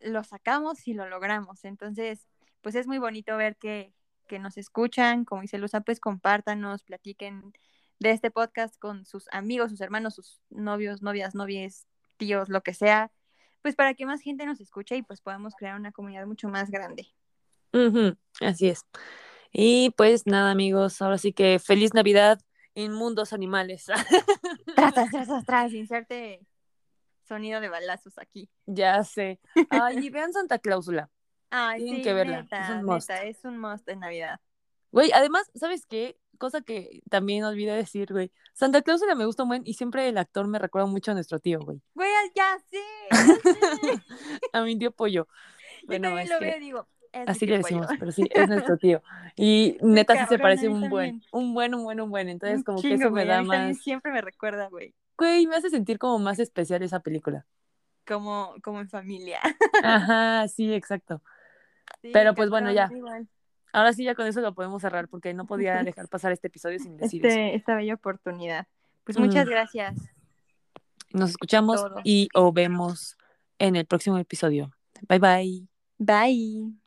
lo sacamos y lo logramos. Entonces, pues es muy bonito ver que, que nos escuchan, como dice Luza, pues compártanos, platiquen de este podcast con sus amigos, sus hermanos, sus novios, novias, novies, tíos, lo que sea, pues para que más gente nos escuche y pues podamos crear una comunidad mucho más grande. Así es. Y pues nada, amigos, ahora sí que feliz Navidad, animales. <laughs> Tras, tras, tras, inserte sonido de balazos aquí. ya sé. <laughs> Ay, y vean Santa Cláusula. Ay, Tienen sí, que verla, neta, es un must. neta, es un must de Navidad. Güey, además, ¿sabes qué? Cosa que también olvidé decir, güey. Santa Cláusula me gusta un buen y siempre el actor me recuerda mucho a nuestro tío, güey. Güey, ya sé. <laughs> a mi tío Pollo. <laughs> Yo Bueno, también es lo que veo digo, así le decimos, pero sí, es nuestro tío. <laughs> Y neta sí se parece un buen, un buen, un buen, un buen. Entonces, Un como que eso me güey, da más. siempre me recuerda, güey, Güey, me hace sentir como más especial esa película. como, como en familia. Ajá, sí, exacto. Sí, Pero, pues, bueno, ya. igual. Ahora sí, ya con eso lo podemos cerrar porque no podía dejar pasar este episodio sin decir eso. Este, esta bella oportunidad. Pues Mm. muchas gracias. Nos escuchamos y o vemos en el próximo episodio. Bye bye. Bye.